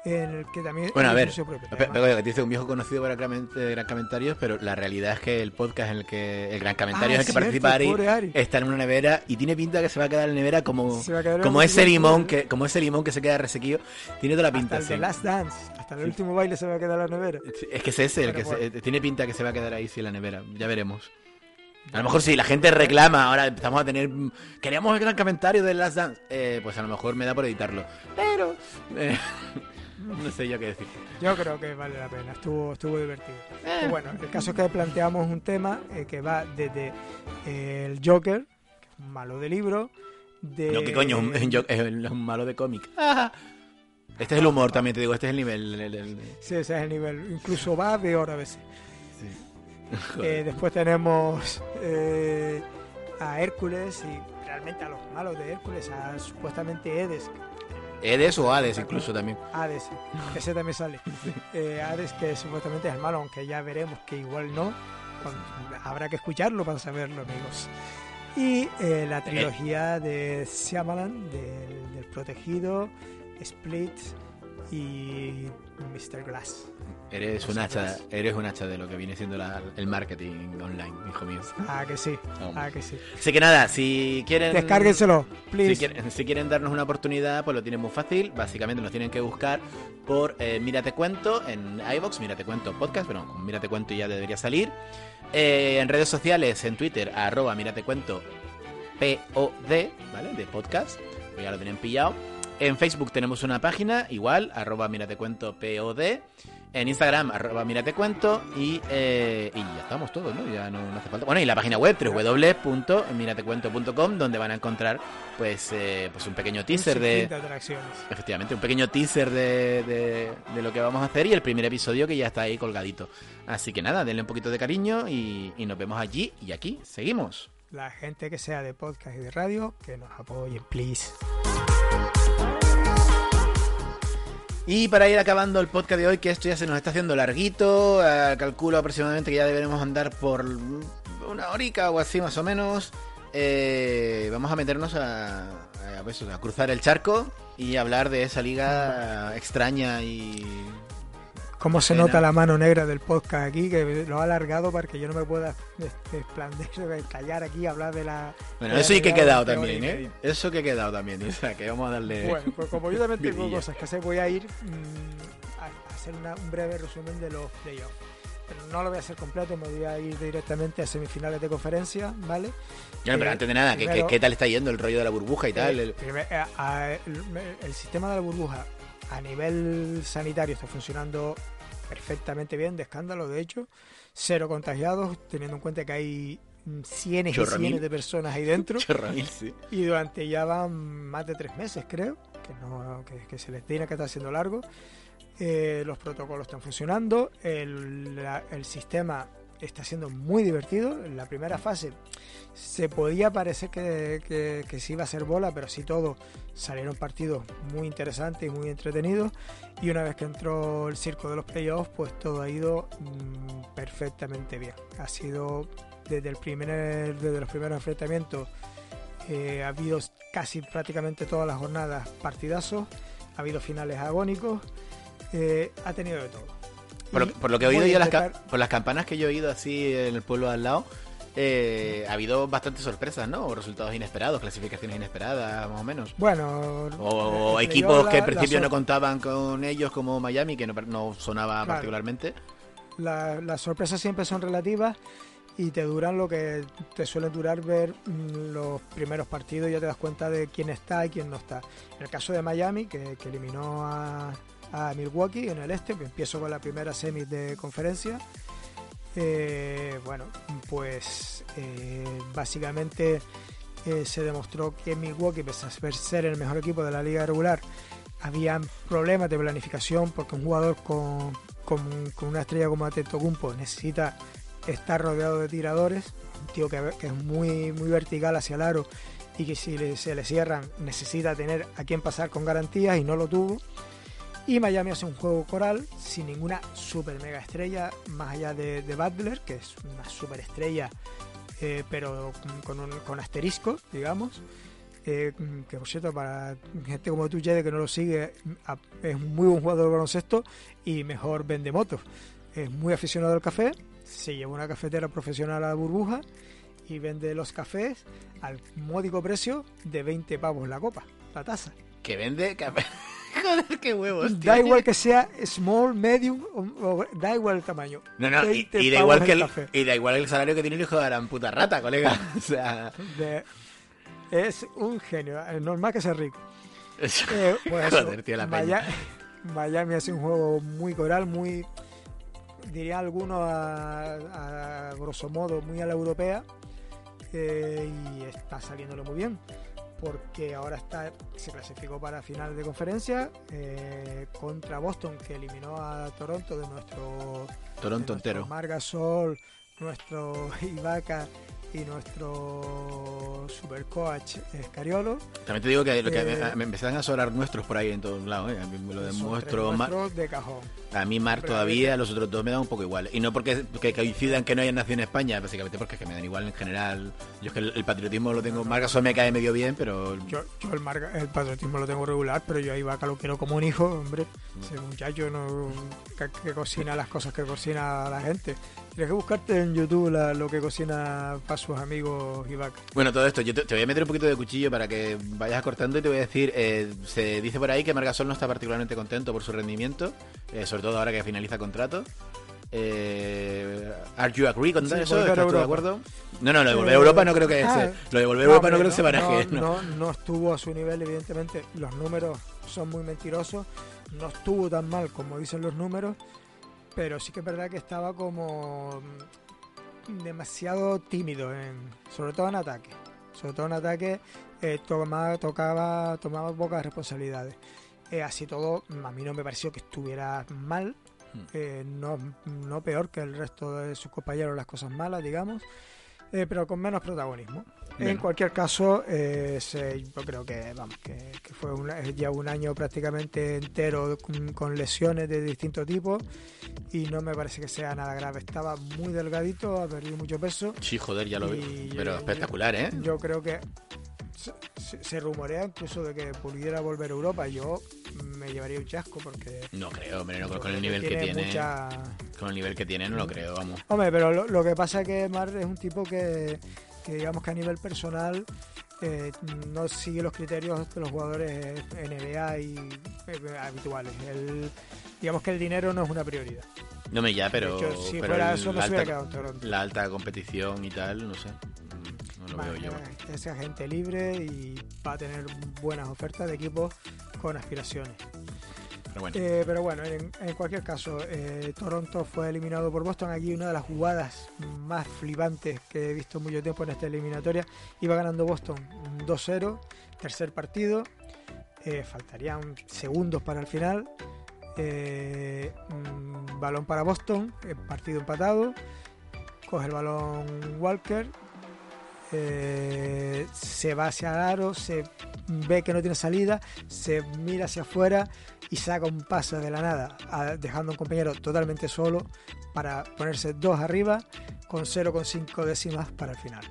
el que también Bueno, a ver, propio que dice un viejo conocido para Gran de Gran Comentarios, pero la realidad es que el podcast en el que el Gran Comentario Ah, en el que cierto, participa Ari, está en una nevera y tiene pinta que se va a quedar en la nevera como, como en ese limón que como ese limón que se queda resequillo. Tiene toda la hasta pinta, el sí. de Last Dance, hasta el Sí. último baile se va a quedar en la nevera. Es que es ese el que se- eh, tiene pinta que se va a quedar ahí sí en la nevera. Ya veremos. A lo mejor si la gente reclama, ahora empezamos a tener... Queríamos el gran comentario de Last Dance. Eh, pues a lo mejor me da por editarlo. Pero... eh, no sé yo qué decir. Yo creo que vale la pena, estuvo, estuvo divertido. Eh. Bueno, el caso es que planteamos un tema eh, que va desde eh, el Joker, que es un malo de libro, de... No, que coño, un, es un malo de cómic. Este es el humor también, te digo, este es el nivel. el- el- el- Sí, ese es el nivel, incluso va peor a veces. sí. Eh, después tenemos eh, a Hércules y realmente a los malos de Hércules, a supuestamente Edes, Edes o Hades incluso también. Hades, ese también sale. Eh, Hades que supuestamente es el malo, aunque ya veremos que igual no. Cuando- habrá que escucharlo para saberlo, amigos. Y eh, la trilogía de Shyamalan, del, del Protegido, Split y Mr. Glass. Eres un hacha, eres un hacha de lo que viene siendo la- el marketing online, hijo mío. Ah, que sí, ah, que sí. Así que nada, si quieren... Descárguenselo, please. Si quieren, si quieren darnos una oportunidad, pues lo tienen muy fácil. Básicamente nos tienen que buscar por eh, Mírate Cuento en iVoox, Mírate Cuento Podcast, pero con Mírate Cuento ya debería salir. Eh, en redes sociales, en Twitter, arroba Mírate Cuento POD, ¿vale? De podcast, pues ya lo tienen pillado. En Facebook tenemos una página, igual, arroba Mírate Cuento POD. En Instagram, arroba Cuento. Y, eh, y ya estamos todos, ¿no? Ya no, no hace falta. Bueno, y la página web, www.miratecuento.com, donde van a encontrar, pues, eh, pues un pequeño teaser de, atracciones. Efectivamente, un pequeño teaser de, de- de lo que vamos a hacer y el primer episodio que ya está ahí colgadito. Así que nada, denle un poquito de cariño y, y nos vemos allí y aquí. Seguimos. La gente que sea de podcast y de radio, que nos apoyen, please. Y para ir acabando el podcast de hoy, que esto ya se nos está haciendo larguito, eh, calculo aproximadamente que ya deberemos andar por una horica o así más o menos. eh, vamos a meternos a, pues, a cruzar el charco y hablar de esa liga extraña y Cómo se nota la mano negra del podcast aquí, que lo ha alargado para que yo no me pueda este, explandecer, callar aquí hablar de la... Bueno, de eso y que he quedado también, ¿eh? Eso que he quedado también, o sea, que vamos a darle... Bueno, pues como yo también tengo cosas que hacer, voy a ir mm, a, hacer una- un breve resumen de los playoffs. Pero no lo voy a hacer completo, me voy a ir directamente a semifinales de conferencia, ¿vale? Ya, pero Eh, antes de nada, ¿qué, primero- qué, qué tal está yendo el rollo de la burbuja y tal? Eh, El- primer- eh, el sistema de la burbuja a nivel sanitario está funcionando perfectamente bien, de escándalo, de hecho. Cero contagiados, teniendo en cuenta que hay cientos y cientos de personas ahí dentro. Chorramil, sí. Y durante ya van más de tres meses, creo, que, no, que, que se les tiene que estar haciendo largo. Eh, los protocolos están funcionando, el, la- el sistema está siendo muy divertido. En la primera fase se podía parecer que, que, que se iba a hacer bola, pero sí todo salieron partidos muy interesantes y muy entretenidos. Y una vez que entró el circo de los playoffs, pues todo ha ido mm, perfectamente bien. Ha sido desde, el primer, desde los primeros enfrentamientos eh, ha habido casi prácticamente todas las jornadas partidazos, ha habido finales agónicos, eh, ha tenido de todo. Por, lo, Y por lo que he oído yo, las, por las campanas que yo he oído así en el pueblo de al lado, eh, ha habido bastantes sorpresas, ¿no? O resultados inesperados, clasificaciones inesperadas, más o menos. Bueno, O, equipos que en principio no contaban con ellos, como Miami, que no, no sonaba Claro. particularmente. la- las sorpresas siempre son relativas y te duran lo que te suele durar ver mm, los primeros partidos y ya te das cuenta de quién está y quién no está. En el caso de Miami, que, que eliminó a, a Milwaukee en el este, empiezo con la primera semi de conferencia. eh, bueno, pues eh, básicamente eh, se demostró que Milwaukee, pese a ser el mejor equipo de la liga regular, había problemas de planificación porque un jugador con, con, una estrella como Atentocumpo necesita está rodeado de tiradores, un tío que, que es muy, muy vertical hacia el aro y que si se le cierran necesita tener a quien pasar con garantías y no lo tuvo. Y Miami hace un juego coral sin ninguna super mega estrella, más allá de, de Butler, que es una super estrella, eh, pero con, un- asterisco, digamos. Eh, que por cierto, para gente como tú, Jede, que no lo sigue, es un muy buen jugador de baloncesto y mejor vende motos. Es muy aficionado al café, se lleva una cafetera profesional a la burbuja y vende los cafés al módico precio de 20 pavos la copa, la taza. Que vende café. Joder, qué huevos. Da tío. igual que sea small, medium, o, o- da igual el tamaño. No, no, y, 20 y da igual el que el, café. y da igual el salario que tiene el hijo de la puta rata, colega. O sea, De- es un genio, es normal que sea rico. Eh, pues eso, joder, tío, la. Maya- Miami hace un juego muy coral, muy, diría algunos a, a grosso modo, muy a la europea. eh, y está saliéndolo muy bien. Porque ahora está se clasificó para final de conferencia eh, contra Boston, que eliminó a Toronto de nuestro Toronto de nuestro entero. Margasol, nuestro Ibaka y nuestro supercoach Escariolo. También te digo que, lo que Eh, me, empiezan a sobrar nuestros por ahí en todos lados. ¿eh? A mí me lo de cajón. a mí Mar Pero todavía, los otros dos me dan un poco igual. Y no porque que coincidan que no hayan nacido en España, básicamente porque es que me dan igual en general. Yo es que el, el patriotismo lo tengo. Margasol me cae medio bien, pero. Yo, yo el, marca- el patriotismo lo tengo regular, pero yo a Ibaka lo quiero como un hijo, hombre. Ese muchacho no, que, que cocina las cosas que cocina la gente. Tienes que buscarte en YouTube la- lo que cocina para sus amigos Ibaka. Bueno, todo esto, yo te, te voy a meter un poquito de cuchillo para que vayas cortando y te voy a decir, eh, se dice por ahí que Margasol no está particularmente contento por su rendimiento, eh, sobre todo ahora que finaliza contrato. Eh, ¿Are you agree con Sí, eso? ¿Estás de acuerdo? No, no, lo de volver a Europa no creo que ah, se, lo de volver a Europa no creo que se baraje. no, no. no, no estuvo a su nivel, evidentemente. Los números son muy mentirosos. No estuvo tan mal como dicen los números, pero sí que es verdad que estaba como demasiado tímido, en, sobre todo en ataque. Sobre todo en ataque, eh, toma- tocaba, tomaba pocas responsabilidades. Eh, así todo, a mí no me pareció que estuviera mal, Hmm. eh, no, no peor que el resto de sus compañeros las cosas malas, digamos, eh, pero con menos protagonismo. En cualquier caso, eh, se- yo creo que, vamos, que, que fue un- eh, ya un año prácticamente entero con, con lesiones de distinto tipo y no me parece que sea nada grave. Estaba muy delgadito, ha perdido mucho peso. Sí, joder, ya lo vi. Pero espectacular, ¿eh? Yo creo que se, rumorea incluso de que pudiera volver a Europa. Yo me llevaría un chasco porque No creo, hombre, no creo con el nivel que tiene. mucha- Con el nivel que tiene no lo creo, vamos. Hombre, pero lo, lo que pasa es que Mar es un tipo que, que digamos que a nivel personal eh, no sigue los criterios de los jugadores NBA y eh, habituales. El- digamos que el dinero no es una prioridad. No me ya, pero, hecho, si pero fuera el- eso, no la, alta, quedado en Toronto. la alta competición y tal, no sé. Mm, No lo veo yo. eh, Es agente libre y va a tener buenas ofertas de equipos con aspiraciones. Pero bueno. Eh, pero bueno, en, cualquier caso, eh, Toronto fue eliminado por Boston. Aquí una de las jugadas más flipantes que he visto mucho tiempo en esta eliminatoria. Iba ganando Boston 2-0, tercer partido. Eh, faltarían segundos para el final. Eh, mm, balón para Boston, partido empatado. Coge el balón Walker. Eh, se va hacia el aro, se ve que no tiene salida, se mira hacia afuera y saca un pase de la nada, dejando a un compañero totalmente solo para ponerse dos arriba con 0,5 décimas para el final.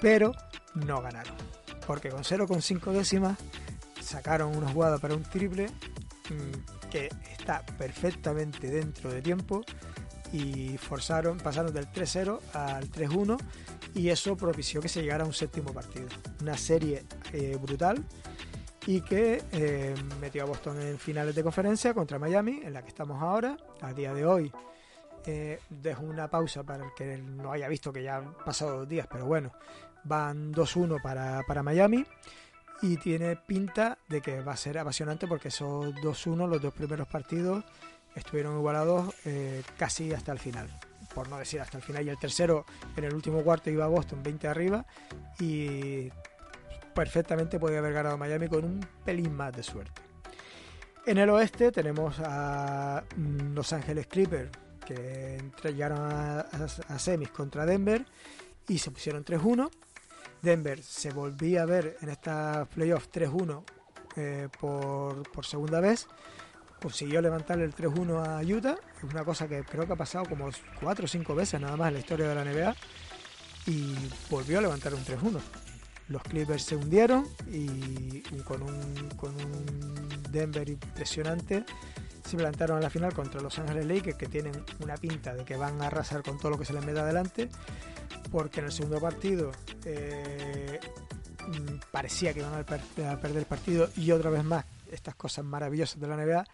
Pero no ganaron, porque con 0,5 décimas sacaron una jugada para un triple mm, que está perfectamente dentro de tiempo y forzaron, pasaron del 3-0 al 3-1 y eso propició que se llegara a un séptimo partido. Una serie eh, brutal y que eh, metió a Boston en finales de conferencia contra Miami, en la que estamos ahora. A día de hoy eh, dejo una pausa para el que no haya visto que ya han pasado dos días, pero bueno, van 2-1 para, para Miami y tiene pinta de que va a ser apasionante porque esos 2-1, los dos primeros partidos, estuvieron igualados casi hasta el final. Por no decir hasta el final. Y el tercero, en el último cuarto, iba a Boston 20 arriba y perfectamente podía haber ganado Miami con un pelín más de suerte. En el oeste tenemos a mm, Los Ángeles Clippers, que llegaron a, a- semis contra Denver y se pusieron 3-1. Denver se volvía a ver en esta playoff 3-1 eh, por, por segunda vez. Consiguió levantarle el 3-1 a Utah. Es una cosa que creo que ha pasado como 4 o 5 veces nada más en la historia de la NBA. Y volvió a levantar un 3-1. Los Clippers se hundieron y con un, con un Denver impresionante se plantaron a la final contra Los Ángeles Lakers que tienen una pinta de que van a arrasar con todo lo que se les meta adelante porque en el segundo partido eh, mm, parecía que iban a perder el partido y otra vez más estas cosas maravillosas de la NBA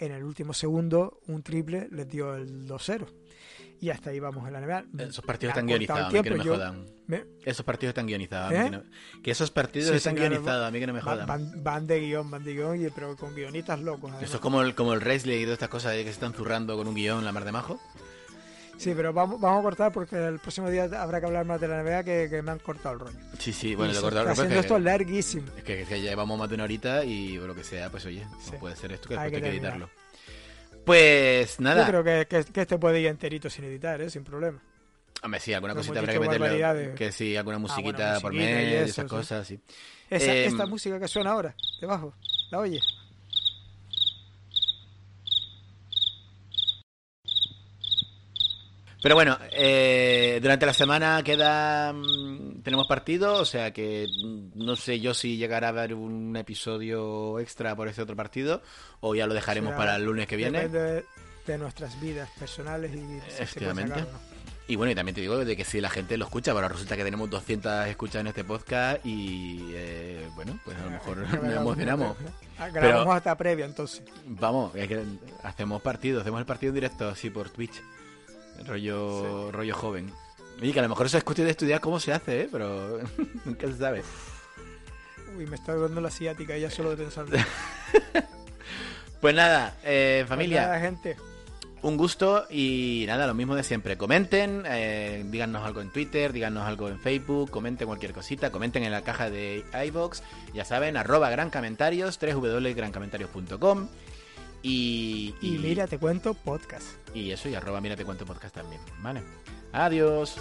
en el último segundo un triple les dio el 2-0 y hasta ahí vamos en la NBA Esos partidos están guionizados, a mí que no me jodan. Esos partidos están guionizados. ¿Eh? que, no- que esos partidos Sí, están guionizados, a mí que no me jodan. van- van de guion van de guion pero con guionistas locos además. Eso es como el, como el wrestling y todas estas cosas que se están zurrando con un guion la mar de majo. Sí, pero vamos, vamos a cortar porque el próximo día habrá que hablar más de la NBA que, que me han cortado el rollo. Sí, sí, bueno, lo cortado está es haciendo que, esto larguísimo. es que, es que ya llevamos más de una horita y o lo que sea, pues oye, Sí. no puede ser esto que Hay después hay que editarlo. Pues nada, Yo creo que, este puede ir enterito sin editar, ¿eh? sin problema. hombre, sí, alguna cosita habrá que meterle. Que sí, alguna musiquita Ah, bueno, por musiquita y medio, eso, esas sí. cosas, sí. Esa, Eh, esta música que suena ahora, debajo, ¿la oye? Pero bueno, eh, durante la semana queda mm, tenemos partido, o sea que mm, no sé yo si llegará a haber un episodio extra por ese otro partido o ya lo dejaremos para el lunes que viene. Depende de, de nuestras vidas personales y Efectivamente. Y bueno, y también te digo de que si la gente lo escucha, pero resulta que tenemos 200 escuchas en este podcast y eh, bueno, pues a lo mejor Que nos emocionamos. Pero- Grabamos hasta previa entonces. Vamos, es que hacemos partido, hacemos el partido en directo así por Twitch. Rollo, rollo joven. Oye, que a lo mejor eso es cuestión de estudiar cómo se hace, ¿eh? Pero nunca se sabe. Uy, me está dando la asiática ya solo de pensar. Pues nada, eh, familia, Pues nada, gente. un gusto y nada, lo mismo de siempre. Comenten, eh, díganos algo en Twitter, díganos algo en Facebook, comenten cualquier cosita, comenten en la caja de iVoox, ya saben, arroba gran comentarios, www.grancomentarios.com y, y, y mira, te cuento podcast. Y eso, y arroba mira, te cuento podcast también. Vale. Adiós.